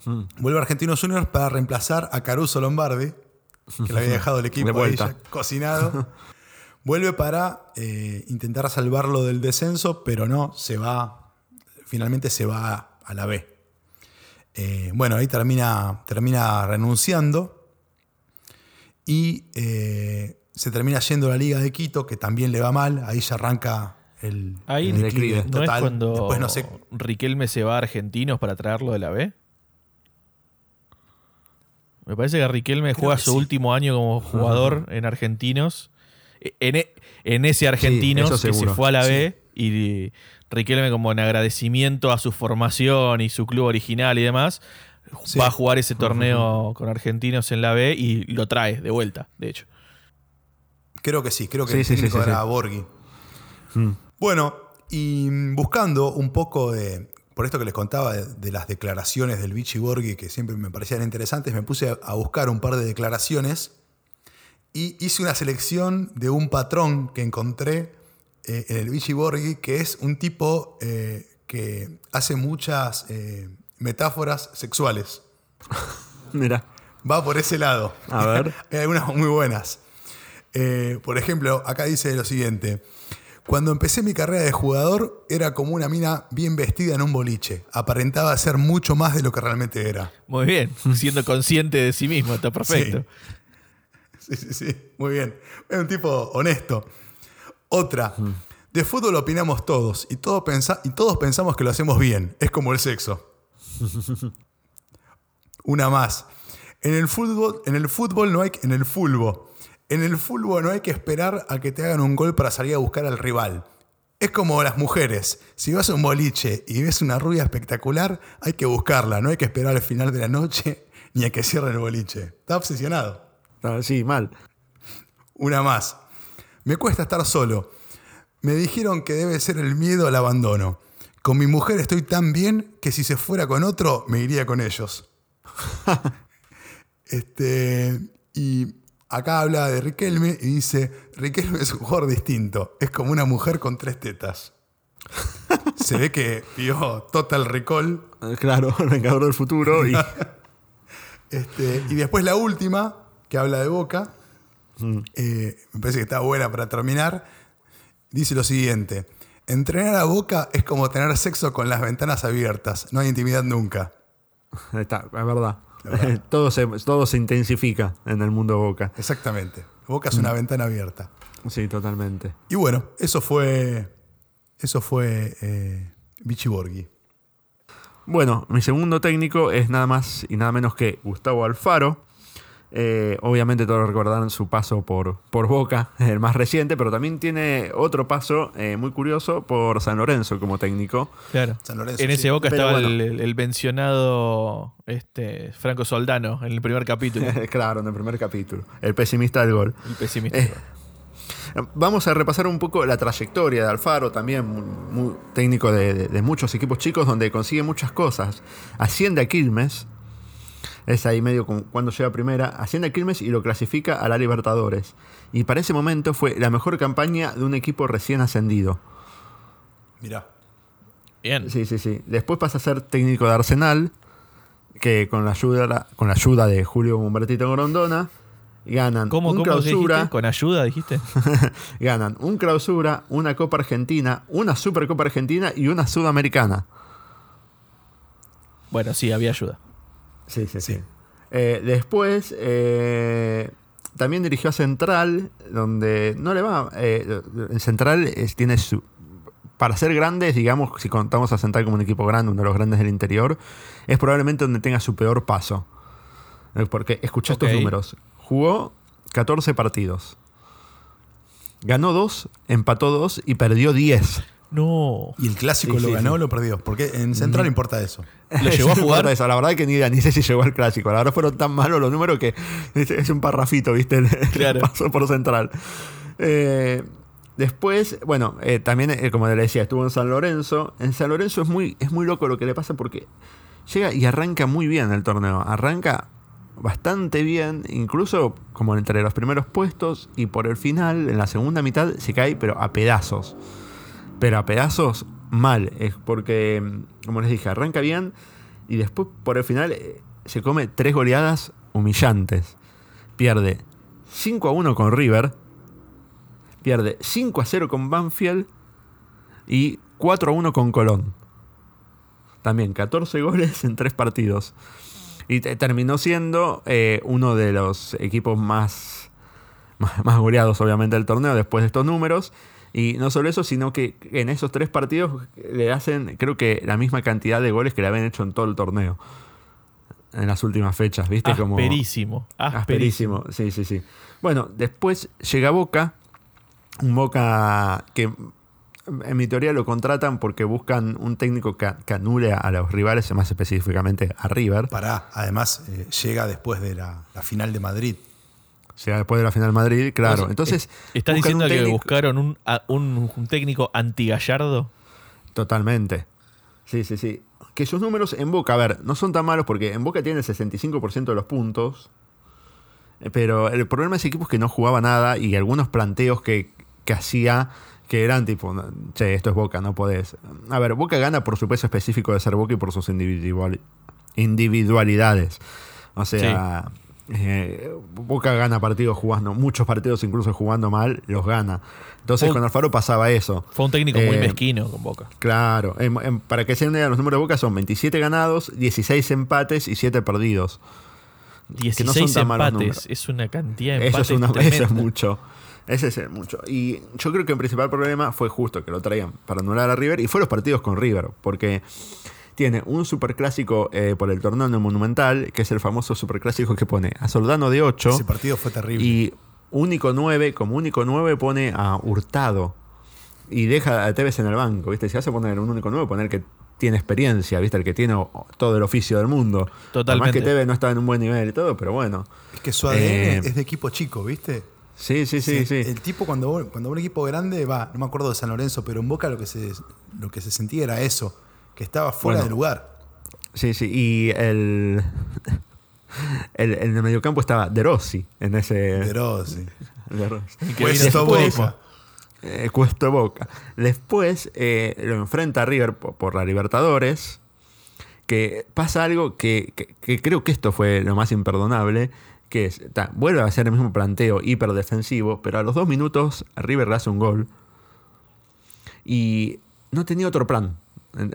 Mm. Vuelve a Argentinos Juniors para reemplazar a Caruso Lombardi, que le había dejado el equipo De ahí vuelta. ya cocinado. Vuelve para eh, intentar salvarlo del descenso, pero no, se va, finalmente se va a la B. Eh, bueno, ahí termina, termina renunciando y eh, se termina yendo a la Liga de Quito, que también le va mal, ahí ya arranca el, Ahí el declive. ¿No es cuando Después no sé, Riquelme se va a Argentinos para traerlo de la B? Me parece que Riquelme Creo juega que su sí. último año como jugador en Argentinos. En, e- en ese Argentinos eso que se fue a la Sí. B y Riquelme como en agradecimiento a su formación y su club original y demás, Sí. va a jugar ese torneo con Argentinos en la B y lo trae de vuelta, de hecho. creo que sí, creo que Sí, el sí, sí, técnico sí, era sí. Borghi. Mm. Bueno, y buscando un poco de. Por esto que les contaba de, de las declaraciones del Vichy Borghi, que siempre me parecían interesantes, me puse a, a buscar un par de declaraciones y hice una selección de un patrón que encontré eh, en el Vichy Borghi, que es un tipo eh, que hace muchas eh, metáforas sexuales. Mira. Va por ese lado. A ver. Hay algunas muy buenas. Por ejemplo, acá dice lo siguiente. Cuando empecé mi carrera de jugador, era como una mina bien vestida en un boliche. Aparentaba ser mucho más de lo que realmente era. Muy bien, siendo consciente de sí mismo, está perfecto. Sí, sí, sí. Muy bien. Es un tipo honesto. Otra. De fútbol opinamos todos y, todo pensa- y todos pensamos que lo hacemos bien. Es como el sexo. Una más. En el fútbol, en el fútbol no hay en el fulbo. En el fútbol no hay que esperar a que te hagan un gol para salir a buscar al rival. Es como las mujeres. Si vas a un boliche y ves una rubia espectacular, hay que buscarla. No hay que esperar al final de la noche ni a que cierre el boliche. Está obsesionado. Sí, mal. Una más. Me cuesta estar solo. Me dijeron que debe ser el miedo al abandono. Con mi mujer estoy tan bien que si se fuera con otro, me iría con ellos. este, y acá habla de Riquelme y dice, Riquelme es un jugador distinto. Es como una mujer con tres tetas. Se ve que vio Total Recall Eh, Claro, el Vengador del Futuro. Y, Este, y después la última, que habla de Boca, eh, me parece que está buena para terminar, dice lo siguiente, entrenar a Boca es como tener sexo con las ventanas abiertas, no hay intimidad nunca. está, es verdad. todo, se, todo se intensifica en el mundo Boca. Exactamente, Boca es una ventana abierta. Sí, totalmente. Y bueno, eso fue, eso fue eh, Vichy Borghi. Bueno, mi segundo técnico es nada más y nada menos que Gustavo Alfaro. Eh, obviamente todos recordarán su paso por, por Boca, el más reciente, pero también tiene otro paso eh, muy curioso por San Lorenzo como técnico. Claro. San Lorenzo, en sí. ese Boca Pero estaba bueno. el, el- el mencionado este, Franco Soldano en el primer capítulo. claro, en el primer capítulo. El pesimista del gol. El pesimista. Eh, Vamos a repasar un poco la trayectoria de Alfaro, también muy, muy técnico de, de- de muchos equipos chicos, donde consigue muchas cosas. Asciende a Quilmes, es ahí medio con- cuando llega primera, asciende a Quilmes y lo clasifica a la Libertadores. Y para ese momento fue la mejor campaña de un equipo recién ascendido. Mirá. Bien. Sí, sí, sí. Después pasa a ser técnico de Arsenal, que con la ayuda, con la ayuda de Julio Bombertito Grondona, ganan ¿Cómo, un cómo clausura. dijiste? ¿Con ayuda dijiste? ganan un clausura, una Copa Argentina, una Supercopa Argentina y una Sudamericana. Bueno, sí, había ayuda. Sí, sí, Sí. Eh, después eh, también dirigió a Central, donde no le va. eh, en Central es- tiene su. Para ser grandes, digamos, si contamos a Central como un equipo grande, uno de los grandes del interior, es probablemente donde tenga su peor paso. Eh, Porque escuché estos números. Jugó 14 partidos. Ganó 2, empató 2 y perdió 10. No. ¿Y el clásico Sí, lo sí, ganó o lo perdió? Porque en Central importa eso. ¿Lo llevó a jugar? eso, La verdad que ni, idea, ni sé si llegó al clásico. La verdad fueron tan malos los números que es, es un parrafito, ¿viste? El- el Claro. Pasó por central. Eh, después, bueno, eh, también, eh, como le decía, estuvo en San Lorenzo. En San Lorenzo es muy, es muy loco lo que le pasa porque llega y arranca muy bien el torneo. Arranca bastante bien, incluso como entre los primeros puestos y por el final, en la segunda mitad, se cae, pero a pedazos. Pero a pedazos mal. Es porque, como les dije, arranca bien y después por el final eh, se come tres goleadas humillantes. Pierde 5 a 1 con River, pierde 5 a 0 con Banfield y 4 a 1 con Colón. También 14 goles en tres partidos. Y terminó siendo eh, uno de los equipos más, más, más goleados, obviamente, del torneo después de estos números. Y no solo eso, sino que en esos tres partidos le hacen, creo que, la misma cantidad de goles que le habían hecho en todo el torneo. En las últimas fechas, ¿viste? Asperísimo. Como, asperísimo. Sí, sí, sí. Bueno, después llega Boca. Un Boca que en mi teoría lo contratan porque buscan un técnico que, anule a los rivales, más específicamente a River. Pará, además eh, llega después de la, final de Madrid. Llega después de la final Madrid, claro. Entonces, ¿Estás diciendo que buscaron un, un, técnico anti-gallardo? Totalmente. Sí, sí, sí. Que sus números en Boca, a ver, no son tan malos porque en Boca tiene el 65% de los puntos. Pero el problema de ese equipo es que no jugaba nada y algunos planteos que, que hacía que eran tipo, che, esto es Boca, no podés. A ver, Boca gana por su peso específico de ser Boca y por sus individualidades. O sea, eh, Boca gana partidos jugando, muchos partidos incluso jugando mal, los gana. Entonces con Alfaro pasaba eso. Fue un técnico muy eh, mezquino con Boca. Claro, para que se den los números de Boca son 27 ganados, 16 empates y 7 perdidos. 16 empates, es una cantidad de empates. Eso es, eso es mucho. Ese es mucho. Y yo creo que el principal problema fue justo que lo traían para anular a River y fue los partidos con River, porque tiene un superclásico eh, por el torneo Monumental, que es el famoso superclásico que pone a Soldano de 8. Ese partido fue terrible. Y único 9, como único 9 pone a Hurtado y deja a Tevez en el banco, ¿viste? Si vas a poner un único 9, poner que tiene experiencia, ¿viste? El que tiene todo el oficio del mundo. Totalmente. Además que Tevez no está en un buen nivel y todo, pero bueno. Es que su ADN eh, es de equipo chico, ¿viste? Sí, sí, sí, sí. El tipo cuando, cuando un equipo grande va, no me acuerdo de San Lorenzo, pero en Boca lo que se, lo que se sentía era eso, que estaba fuera de lugar. Sí, sí, y el, el, en el mediocampo estaba De Rossi en ese... De Rossi. De Rossi. Cuesto Boca. Eh, Cuesto Boca. Después eh, lo enfrenta a River por, la Libertadores, que pasa algo que, que creo que esto fue lo más imperdonable, que es, vuelve a hacer el mismo planteo hiperdefensivo, pero a los dos minutos River le hace un gol. Y no tenía otro plan.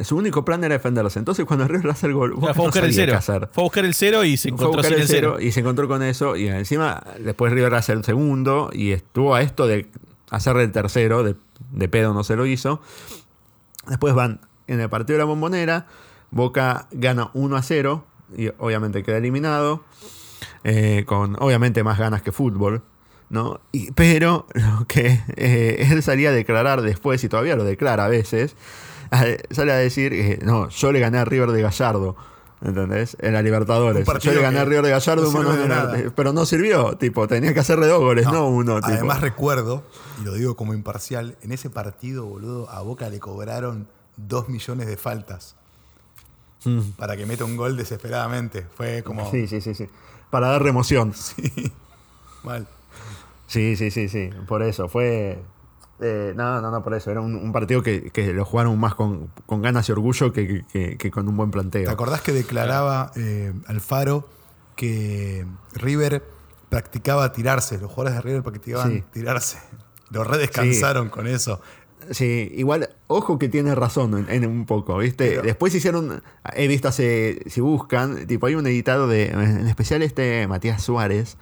Su único plan era defenderse. Entonces, cuando River le hace el gol, fue a buscar el cero. Fue a buscar el cero y se encontró sin el cero. Y se encontró con eso. Y encima, después River hace el segundo. Y estuvo a esto de hacerle el tercero. De, de pedo no se lo hizo. Después van en el partido de la bombonera. Boca gana 1 a 0. Y obviamente queda eliminado. Eh, con obviamente más ganas que fútbol, ¿no? pero lo que eh, él salía a declarar después, y todavía lo declara a veces, sale a decir, no, yo le gané a River de Gallardo. ¿Entendés? En la Libertadores. Yo le gané a River de Gallardo, pero no sirvió. Tipo, tenía que hacerle dos goles, no, uno. Además, recuerdo, y lo digo como imparcial, en ese partido, boludo, a Boca le cobraron dos millones de faltas. Mm. Para que meta un gol desesperadamente. Fue como. Sí, sí, sí, sí para dar remoción. Sí, mal. Sí, sí, sí, sí. Por eso, fue. Eh, no, no, no, por eso. Era un, partido que, lo jugaron más con, ganas y orgullo que, con un buen planteo. ¿Te acordás que declaraba eh, Alfaro que River practicaba tirarse? Los jugadores de River practicaban tirarse. Los redescansaron con eso. Sí, igual, ojo que tiene razón en, un poco, ¿viste? Después hicieron, he visto hace, si buscan, tipo hay un editado de, en especial este Matías Suárez,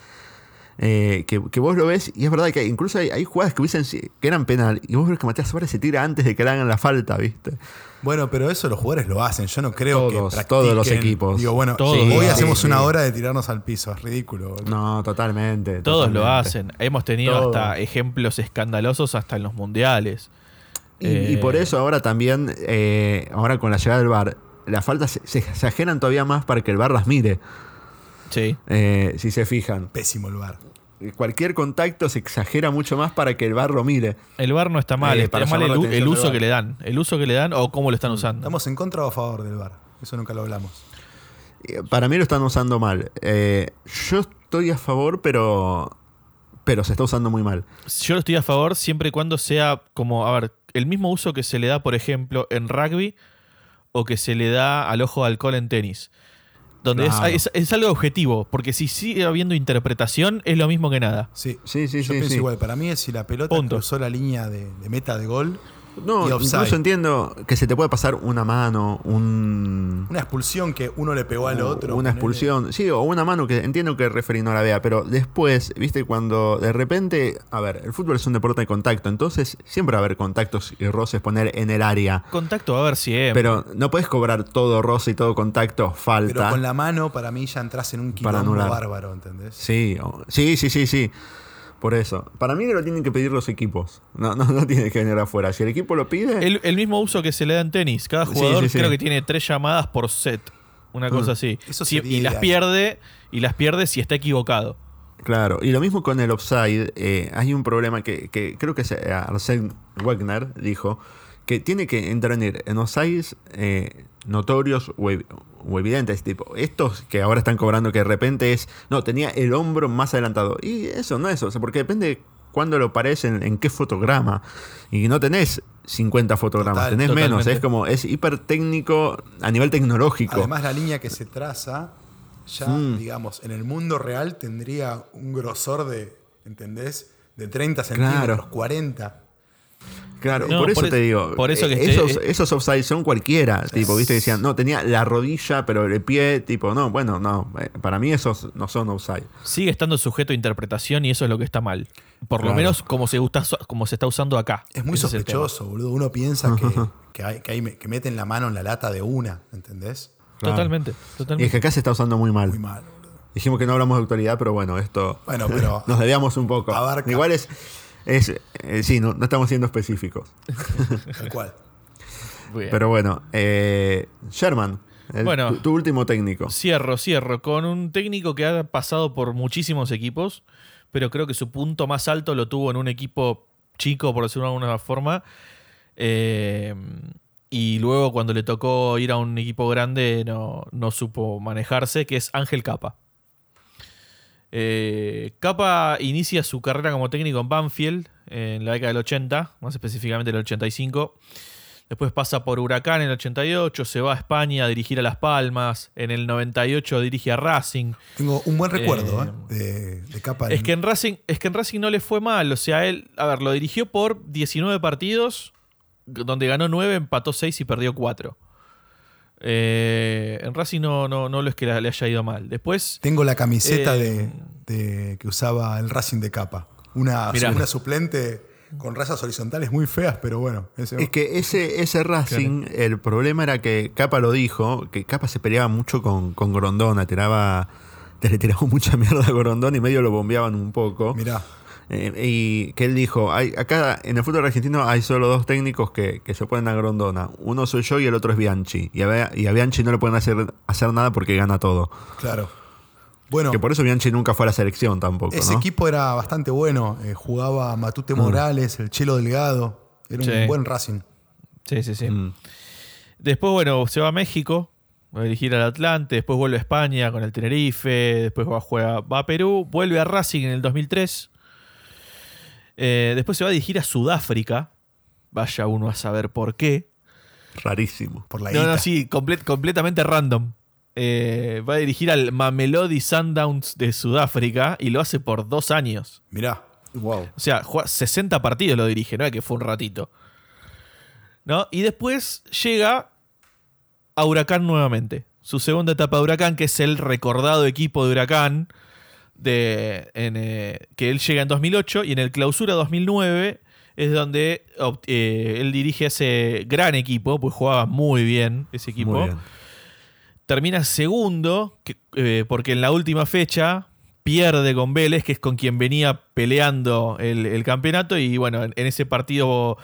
eh, que, vos lo ves y es verdad que incluso hay, jugadas que dicen que eran penal y vos ves que Matías Suárez se tira antes de que le hagan la falta, ¿viste? Bueno, pero eso los jugadores lo hacen. Yo no creo que Todos los equipos. Digo, bueno, hoy hacemos una hora de tirarnos al piso. Es ridículo. No, totalmente. Todos lo hacen. Hemos tenido hasta ejemplos escandalosos hasta en los mundiales. Y, por eh, eso ahora también, eh, ahora con la llegada del bar, las faltas se, exageran todavía más para que el bar las mire. Sí. Eh, si se fijan. Pésimo el bar. Cualquier contacto se exagera mucho más para que el bar lo mire. El bar no está mal, está mal el, uso que le dan. El uso que le dan o cómo lo están usando. ¿Estamos en contra o a favor del bar? Eso nunca lo hablamos. Para mí lo están usando mal. yo estoy a favor, pero pero se está usando muy mal. Yo estoy a favor siempre y cuando sea como, a ver, el mismo uso que se le da, por ejemplo, en rugby o que se le da al ojo de alcohol en tenis. Donde es- es algo objetivo, porque si sigue habiendo interpretación, es lo mismo que nada. Sí, Sí, sí, Yo sí, pienso sí. igual. Para mí es si la pelota Punto. cruzó la línea de, de meta de gol. No, incluso entiendo que se te puede pasar una mano, un, Una expulsión que uno le pegó al otro. una expulsión, sí, o una mano que entiendo que el referee no la vea, pero después, viste, cuando de repente, a ver, el fútbol es un deporte de contacto, entonces siempre va a haber contactos y roces poner en el área, Contacto va a haber siempre. pero no puedes cobrar todo roce y todo contacto, Pero falta. con la mano, para mí ya entras en un quilombo bárbaro, ¿entendés? Sí, o- sí, sí, sí, sí. Por eso. Para mí lo tienen que pedir los equipos. No, no, no tiene que venir afuera. Si el equipo lo pide. el, el mismo uso que se le da en tenis. Cada jugador sí, sí. creo que tiene tres llamadas por set. Una cosa así. Eso Si- y las pierde, y las pierde si está equivocado. Claro, y lo mismo con el offside. eh, hay un problema que, que creo que se- Arsène Wagner dijo que tiene que intervenir en offsides eh, notorios o, ev- o evidentes. Tipo, estos que ahora están cobrando que de repente es. No, tenía el hombro más adelantado. Y eso no es, o sea, porque depende cuándo lo parece, en, qué fotograma. Y no tenés 50 fotogramas, Total, tenés menos. Es como, es hiper técnico a nivel tecnológico. Además, la línea que se traza, ya, Mm. digamos, en el mundo real tendría un grosor de, ¿entendés? De 30 centímetros, Claro. 40. Claro, No, por eso por te es- digo. por eso que eh, esté- esos, eh, esos offside son cualquiera. Tipo, viste, decían, no, tenía la rodilla, pero el pie, tipo, no, bueno, no. eh, Para mí esos no son offside. Sigue estando sujeto a interpretación y eso es lo que está mal. Por lo menos como se, gusta, como se está usando acá. Es muy sospechoso, boludo. Uno piensa que, que, hay, que, hay- que meten la mano en la lata de una, ¿entendés? Claro. Totalmente, Y es totalmente. que acá se está usando muy mal. Muy mal, boludo. Dijimos que no hablamos de autoridad, pero bueno, esto. Bueno, pero- nos debíamos un poco. Abarca. Igual es. Es eh, sí, no, no estamos siendo específicos. Tal cual. Pero bueno, eh, Sherman, el- Bueno. tu, tu último técnico. Cierro, cierro. Con un técnico que ha pasado por muchísimos equipos, pero creo que su punto más alto lo tuvo en un equipo chico, por decirlo de alguna forma. Eh, y luego cuando le tocó ir a un equipo grande no, no supo manejarse, que es Ángel Capa. Eh, Capa inicia su carrera como técnico en Banfield en la década del 80, más específicamente en el 85. Después pasa por Huracán en el 88, se va a España a dirigir a Las Palmas. En el 98 dirige a Racing. Tengo un buen recuerdo Eh, ¿eh? de, de capa. Es que, en Racing, es que en Racing no le fue mal. O sea, él, a ver, lo dirigió por 19 partidos, donde ganó 9, empató 6 y perdió 4. En Racing no, no, no lo es que le haya ido mal. Después, Tengo la camiseta Eh, de, de- que usaba el Racing de capa. Una, Mirá. una suplente con rayas horizontales muy feas, pero bueno. ese- Es que ese, ese Racing, el problema era que Capa lo dijo, que Capa se peleaba mucho con, con Grondona, tiraba, le tiraba mucha mierda a Grondona y medio lo bombeaban un poco. Mirá, Eh, y que él dijo, hay, acá en el fútbol argentino hay solo dos técnicos que, que se oponen a Grondona. Uno soy yo y el otro es Bianchi. Y a, y a Bianchi no le pueden hacer, hacer nada porque gana todo. claro. Bueno, Que por eso Bianchi nunca fue a la selección tampoco. ese ¿no? equipo era bastante bueno. eh, jugaba Matute Morales, el Chelo Delgado. Era un buen Racing. sí, sí, sí. Mm. Después, bueno, se va a México, va a dirigir al Atlante, después vuelve a España con el Tenerife, después va a, jugar, va a Perú, vuelve a Racing en el 2003. Eh, después se va a dirigir a Sudáfrica. Vaya uno a saber por qué. Rarísimo. Por la No, no, sí, comple- completamente random. Eh, va a dirigir al Mamelodi Sundowns de Sudáfrica y lo hace por dos años. Mirá. Wow. O sea, juega 60 partidos lo dirige, no es que fue un ratito. ¿No? Y después llega a Huracán nuevamente. Su segunda etapa de Huracán, que es el recordado equipo de Huracán, de, en, eh, que él llega en 2008 y en el clausura 2009 es donde eh, él dirige ese gran equipo, pues jugaba muy bien ese equipo bien. termina segundo, que- eh, porque en la última fecha pierde con Vélez, que es con quien venía peleando el, el campeonato, y bueno, en, en ese partido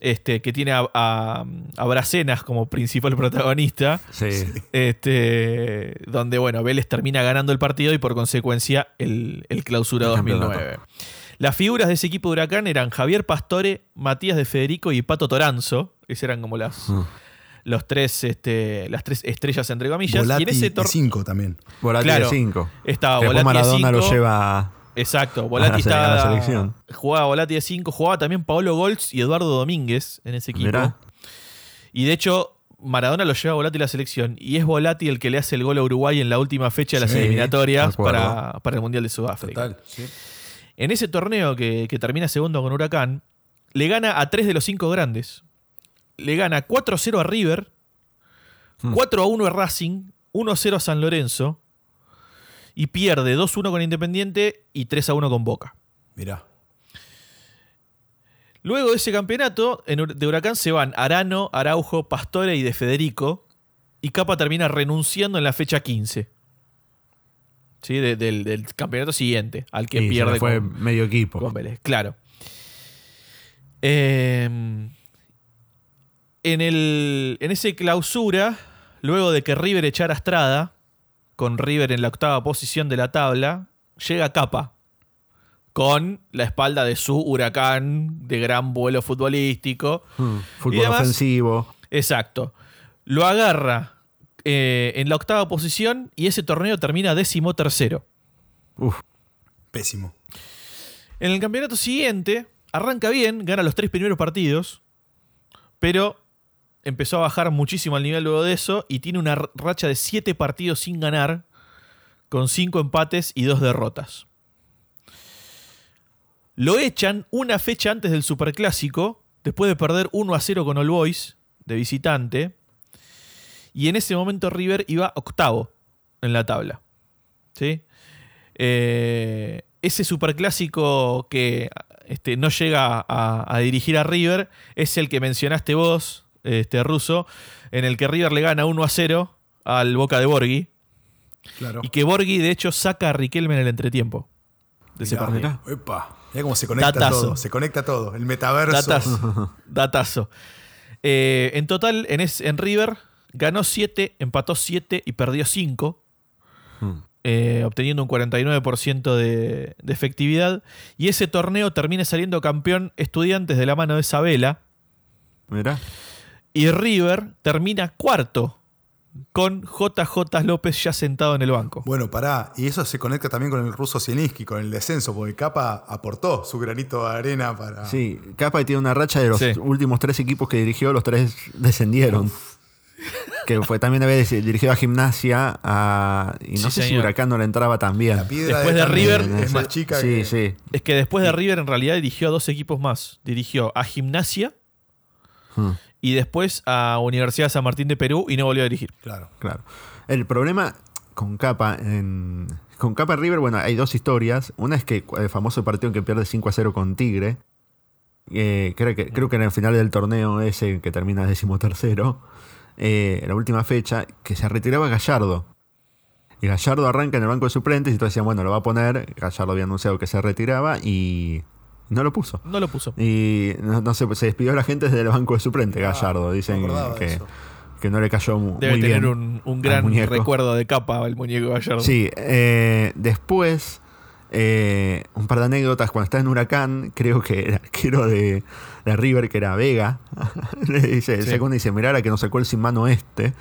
este, que tiene a, a, a Bracenas como principal protagonista, Sí. este, donde bueno, Vélez termina ganando el partido y por consecuencia el, el clausura El 2009. campeonato. Las figuras de ese equipo de Huracán eran Javier Pastore, Matías de Federico y Pato Toranzo. Esas eran como las, Mm. los tres, este, las tres estrellas entre comillas. Volati y en ese y tor- 5 también. Volati Claro. de 5. estaba Después Volati de Maradona lo cinco. lleva Exacto, Volati venga la estaba. selección. Jugaba Volati de 5, jugaba también Paolo Goltz y Eduardo Domínguez en ese equipo. Mirá. Y de hecho, Maradona lo lleva a Volati a la selección. Y es Volati el que le hace el gol a Uruguay en la última fecha de las Sí, eliminatorias para, para el Mundial de Sudáfrica. Total. sí. En ese torneo que, que termina segundo con Huracán, le gana a tres de los cinco grandes. Le gana 4-0 a River, Hmm. 4-1 a Racing, 1-0 a San Lorenzo y pierde 2-1 con Independiente y 3-1 con Boca. Mirá. Luego de ese campeonato, de Huracán se van Arano, Araujo, Pastore y De Federico. Y Capa termina renunciando en la fecha 15. ¿Sí? De- del, del campeonato siguiente, al que Sí, pierde fue con, medio equipo. con Vélez. Claro. Eh, en, el, en ese clausura, luego de que River echara a Estrada, con River en la octava posición de la tabla, llega Capa con la espalda de su huracán de gran vuelo futbolístico. Mm, Y Fútbol además- ofensivo. Exacto. Lo agarra eh, en la octava posición y ese torneo termina décimo tercero. Uf, Pésimo. En el campeonato siguiente, arranca bien, gana los tres primeros partidos, pero empezó a bajar muchísimo el nivel luego de eso y tiene una racha de siete partidos sin ganar, con cinco empates y dos derrotas. Lo echan una fecha antes del Superclásico, después de perder 1 a 0 con All Boys de visitante, y en ese momento River iba octavo en la tabla. ¿Sí? Eh, ese superclásico que este, no llega a, a dirigir a River es el que mencionaste vos, este, Russo, en el que River le gana 1 a 0 al Boca de Borghi Claro. y que Borghi de hecho saca a Riquelme en el entretiempo de ese partido. Epa. Mirá cómo se conecta Datazo. todo. Se conecta todo. El metaverso. Datazo. Datazo. Eh, en total, en, es- en River ganó 7, empató 7 y perdió 5. Mm. eh, obteniendo un 49% de, de efectividad. Y ese torneo termina saliendo campeón estudiantes de la mano de Sabela. mirá. Y River termina cuarto con JJ López ya sentado en el banco. Bueno, pará. Y eso se conecta también con el ruso Zielinski, con el descenso, porque Capa aportó su granito de arena para. Sí, Capa tiene una racha de los Sí. últimos tres equipos que dirigió, los tres descendieron. Que fue también había dis- dirigido a Gimnasia a, y no Sí, sé si. Huracán no le entraba también. La piedra Después de River, es más chica sí, que. sí. Es que después de River en realidad dirigió a dos equipos más. Dirigió a Gimnasia Hmm, y después a Universidad San Martín de Perú y no volvió a dirigir. Claro. claro. El problema con Capa en, con Capa River, bueno, hay dos historias. Una es que el famoso partido en que pierde 5 a 0 con Tigre. eh, creo, que, creo que en el final del torneo ese que termina decimotercero, eh, la última fecha, que se retiraba Gallardo. Y Gallardo arranca en el banco de suplentes y todos decían, bueno, lo va a poner. Gallardo había anunciado que se retiraba y no lo puso. No lo puso. Y no, no sé, se despidió la gente desde el banco de suplente, Gallardo. Dicen que, que no le cayó mu- Debe muy tener bien un, un al gran recuerdo de capa el muñeco Gallardo. Sí, eh, después, eh, un par de anécdotas. Cuando está en Huracán, creo que era arquero de, de River, que era Vega. le dice, el Sí. segundo dice, mirá la que nos sacó el sin mano este.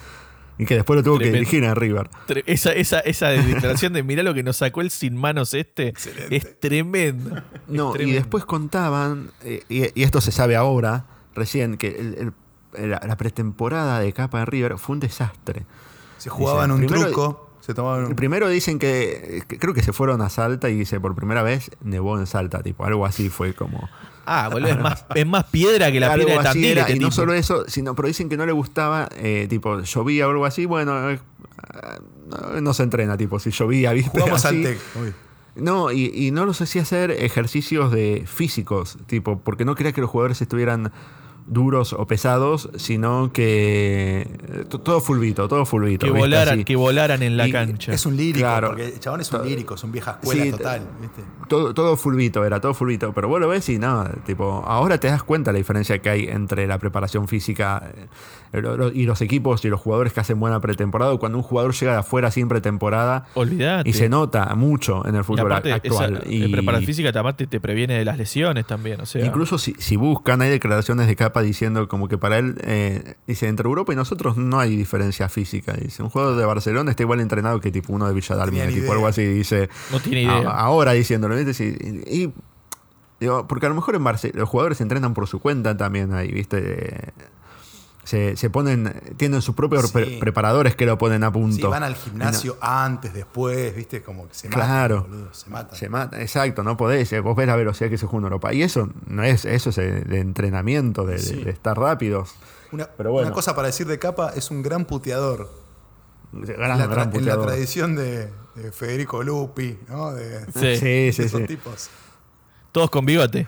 Y que después lo tuvo que dirigir en River. Esa, esa, esa declaración de mirá lo que nos sacó el sin manos este Excelente. es tremendo. Es No, y después contaban, eh, y, y esto se sabe ahora, recién, que el- el- la, la pretemporada de Capa de River fue un desastre. Se jugaban un primero- truco. Se tomaban un. Primero dicen que, que creo que se fueron a Salta y dice por primera vez nevó en Salta, tipo, algo así fue como. Ah, boludo, es más, es más piedra que la algo piedra de así era, este y no solo eso, sino, pero dicen que no le gustaba, eh, tipo, llovía o algo así, bueno, eh, no, no se entrena, tipo, si llovía, ¿viste? Jugamos Así. al. No, y, y no los hacía hacer ejercicios de físicos, tipo, porque no quería que los jugadores estuvieran duros o pesados, sino que eh, todo fulvito, todo fulvito. Que ¿viste? volaran, Así. que volaran en la Y cancha. Es un lírico, Claro. porque el chabón es un lírico, es un vieja escuela Sí, total. ¿viste? Todo, todo fulvito, era todo fulvito. Pero vos lo ves y no, tipo, ahora te das cuenta la diferencia que hay entre la preparación física eh, y los equipos y los jugadores que hacen buena pretemporada. Cuando un jugador llega de afuera sin pretemporada Olvídate. y se nota mucho en el Y fútbol aparte, actual. esa, y eh, preparación física además te, te previene de las lesiones también. O sea, incluso si, si buscan, hay declaraciones de capa Diciendo como que para él, eh, dice, entre Europa y nosotros no hay diferencia física. Dice, un jugador de Barcelona está igual entrenado que tipo uno de Villa Tenía ni tipo idea. algo así. Dice, No tiene idea. "A- ahora diciéndolo, ¿viste? Y, y- digo, porque a lo mejor en Barce- los jugadores se entrenan por su cuenta también ahí, ¿viste? Se, se ponen, tienen sus propios Sí. pre- preparadores que lo ponen a punto. Sí, van al gimnasio antes, después, ¿viste? Como que se matan. Claro. boludo, se matan. Se mata, exacto, no podés. eh, Vos ves la velocidad que se juega en Europa. Y eso no es, eso es de, de entrenamiento, de, de- Sí. de estar rápidos. Una, Pero bueno. una cosa para decir de Capa, es un gran puteador. Gran, en, la en la tradición de, de Federico Lupi, ¿no? De, Sí. Sí, de sí, esos sí. tipos. Todos con bigote.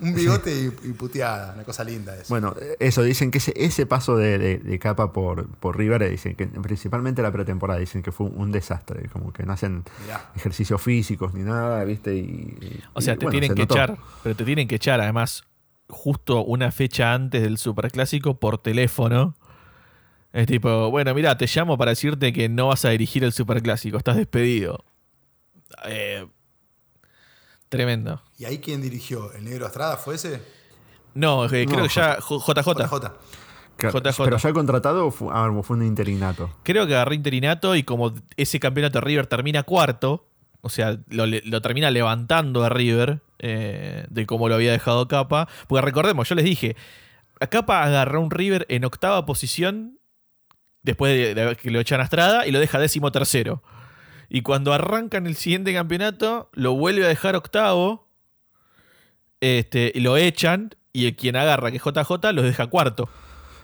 Un bigote y, y puteada, una cosa linda eso. Bueno, eso, dicen que ese, ese paso de, de- de capa por, por River, dicen que principalmente la pretemporada, dicen que fue un desastre, como que no hacen Mirá. ejercicios físicos ni nada, ¿viste? Y, y- O sea, y, te bueno, tienen se que notó. echar. Pero te tienen que echar, además, justo una fecha antes del Superclásico por teléfono. Es tipo, bueno, mira, te llamo para decirte que no vas a dirigir el Superclásico, estás despedido. Eh, tremendo. ¿Y ahí quién dirigió? ¿El negro Estrada fue ese? No, eh, creo No, que ya JJ. JJ. Pero ya contratado o fue, ah, fue un interinato. Creo que agarré interinato y como ese campeonato de River termina cuarto, o sea, lo, lo termina levantando a River eh, de cómo lo había dejado Capa. Porque recordemos, yo les dije, a Capa agarró un River en octava posición después de, de que lo echan a Estrada y lo deja décimo tercero. Y cuando arrancan el siguiente campeonato, lo vuelve a dejar octavo este, lo echan y el quien agarra, que es JJ, lo deja cuarto.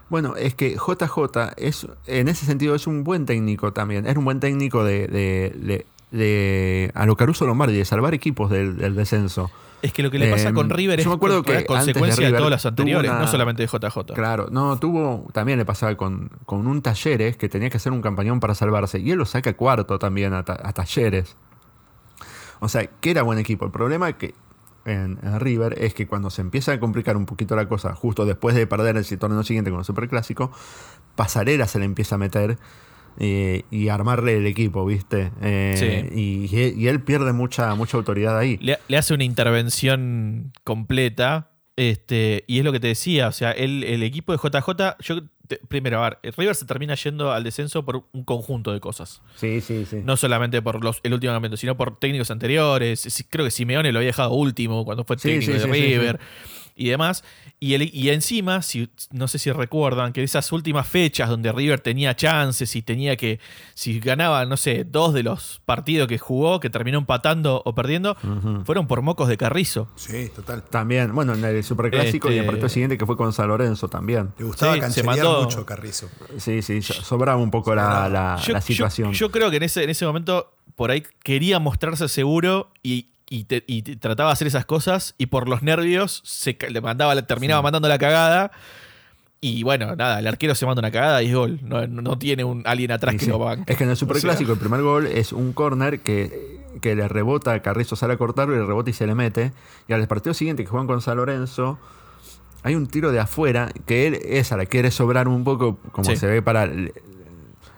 Bueno, es que JJ es, en ese sentido es un buen técnico también. Es un buen técnico de, de, de, de- a lo Caruso Lombardi, de salvar equipos del, del descenso. Es que lo que le pasa Eh, con River yo es me acuerdo que es de consecuencia de, River todas las anteriores, una- no solamente de JJ. Claro, no, tuvo, también le pasaba con, con un Talleres que tenía que hacer un campañón para salvarse. Y él lo saca cuarto también a, Ta- a Talleres. O sea, que era buen equipo. El problema que en, en River es que cuando se empieza a complicar un poquito la cosa, justo después de perder el torneo siguiente con el Superclásico, Pasarela se le empieza a meter eh, y armarle el equipo, ¿viste? Eh, y, y él pierde mucha, mucha autoridad ahí. Le, le hace una intervención completa. Este, y es lo que te decía, o sea, el, el equipo de JJ, yo te- primero, a ver, River se termina yendo al descenso por un conjunto de cosas. Sí, sí, sí. No solamente por los, el último campeonato, sino por técnicos anteriores. Creo que Simeone lo había dejado último cuando fue técnico sí, de sí, River y demás. Y, el- y encima, si, no sé si recuerdan, que esas últimas fechas donde River tenía chances y tenía que, si ganaba, no sé, dos de los partidos que jugó, que terminó empatando o perdiendo, fueron por mocos de Carrizo. Sí, total. También, bueno, en el Superclásico y el Este- partido siguiente que fue con San Lorenzo también. Le gustaba Sí, se mandó- mucho Carrizo. Sí, sí, so- sobraba un poco la, la- Yo, la yo- situación. yo creo que en ese, en ese momento por ahí quería mostrarse seguro y, y te- y te- trataba de hacer esas cosas y por los nervios se, le mandaba, le terminaba mandando la cagada. Y bueno, nada, el arquero se manda una cagada y es gol. No, no tiene un alguien atrás Y que sí. lo banque. Es que en el O sea, Superclásico el primer gol es un córner que, que le rebota a Carrizo, sale a cortarlo y le rebota y se le mete. Y al partido siguiente que juegan con San Lorenzo, hay un tiro de afuera que él esa la quiere sobrar un poco, como Sí. se ve para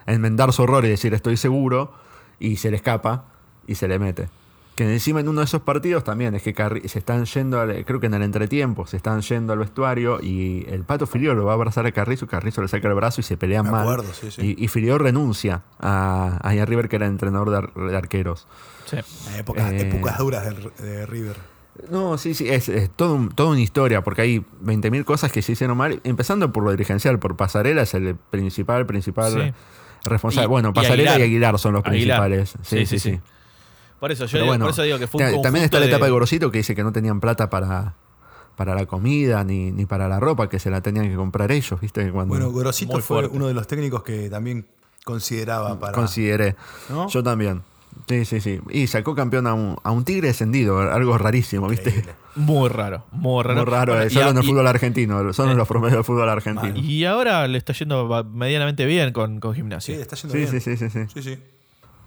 enmendar su horror y decir estoy seguro, y se le escapa y se le mete. Que encima en uno de esos partidos también es que Carri- se están yendo, al- creo que en el entretiempo, se están yendo al vestuario y el Pato Filiol lo va a abrazar a Carrizo, Carrizo le saca el brazo y se pelean Me mal. acuerdo, sí, sí. Y, y renuncia a, a Ian River, que era entrenador de, ar- de arqueros. sí. Épocas, Eh, épocas duras del- de, River. No, sí, sí, es, es todo un- toda una historia, porque hay 20.000 cosas que se hicieron mal, empezando por lo dirigencial, por Pasarela es el principal, principal Sí. responsable. Y- bueno, y Pasarela Aguilar. y Aguilar son los Aguilar. principales. Sí, sí, sí. Por eso, yo digo, bueno, por eso digo que fue un ta- también está la etapa de de- Gorosito que dice que no tenían plata para, para la comida ni, ni para la ropa, que se la tenían que comprar ellos, ¿viste? Cuando Bueno, Gorosito Muy fue fuerte. uno de los técnicos que también consideraba para. consideré. ¿No? Yo también. Sí, sí, sí. Y sacó campeón a un, a un tigre descendido, algo rarísimo, ¿viste? Increíble. Muy raro, muy raro. Muy raro, Bueno, eh, solo a- en el y- fútbol argentino, son eh. los promedios del fútbol argentino. Y ahora le está yendo medianamente bien con, con Sí, gimnasia. está yendo Sí, bien. sí, sí, sí, sí. Sí, sí.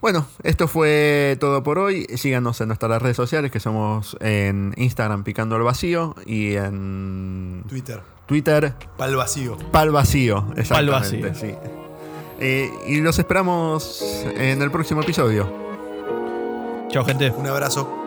Bueno, esto fue todo por hoy. Síganos en nuestras redes sociales, que somos en Instagram Picando el Vacío y en Twitter. Twitter Pal vacío. Pal Vacío. Exactamente, Vacío. sí. Eh, y los esperamos en el próximo episodio. Chao, gente. Un abrazo.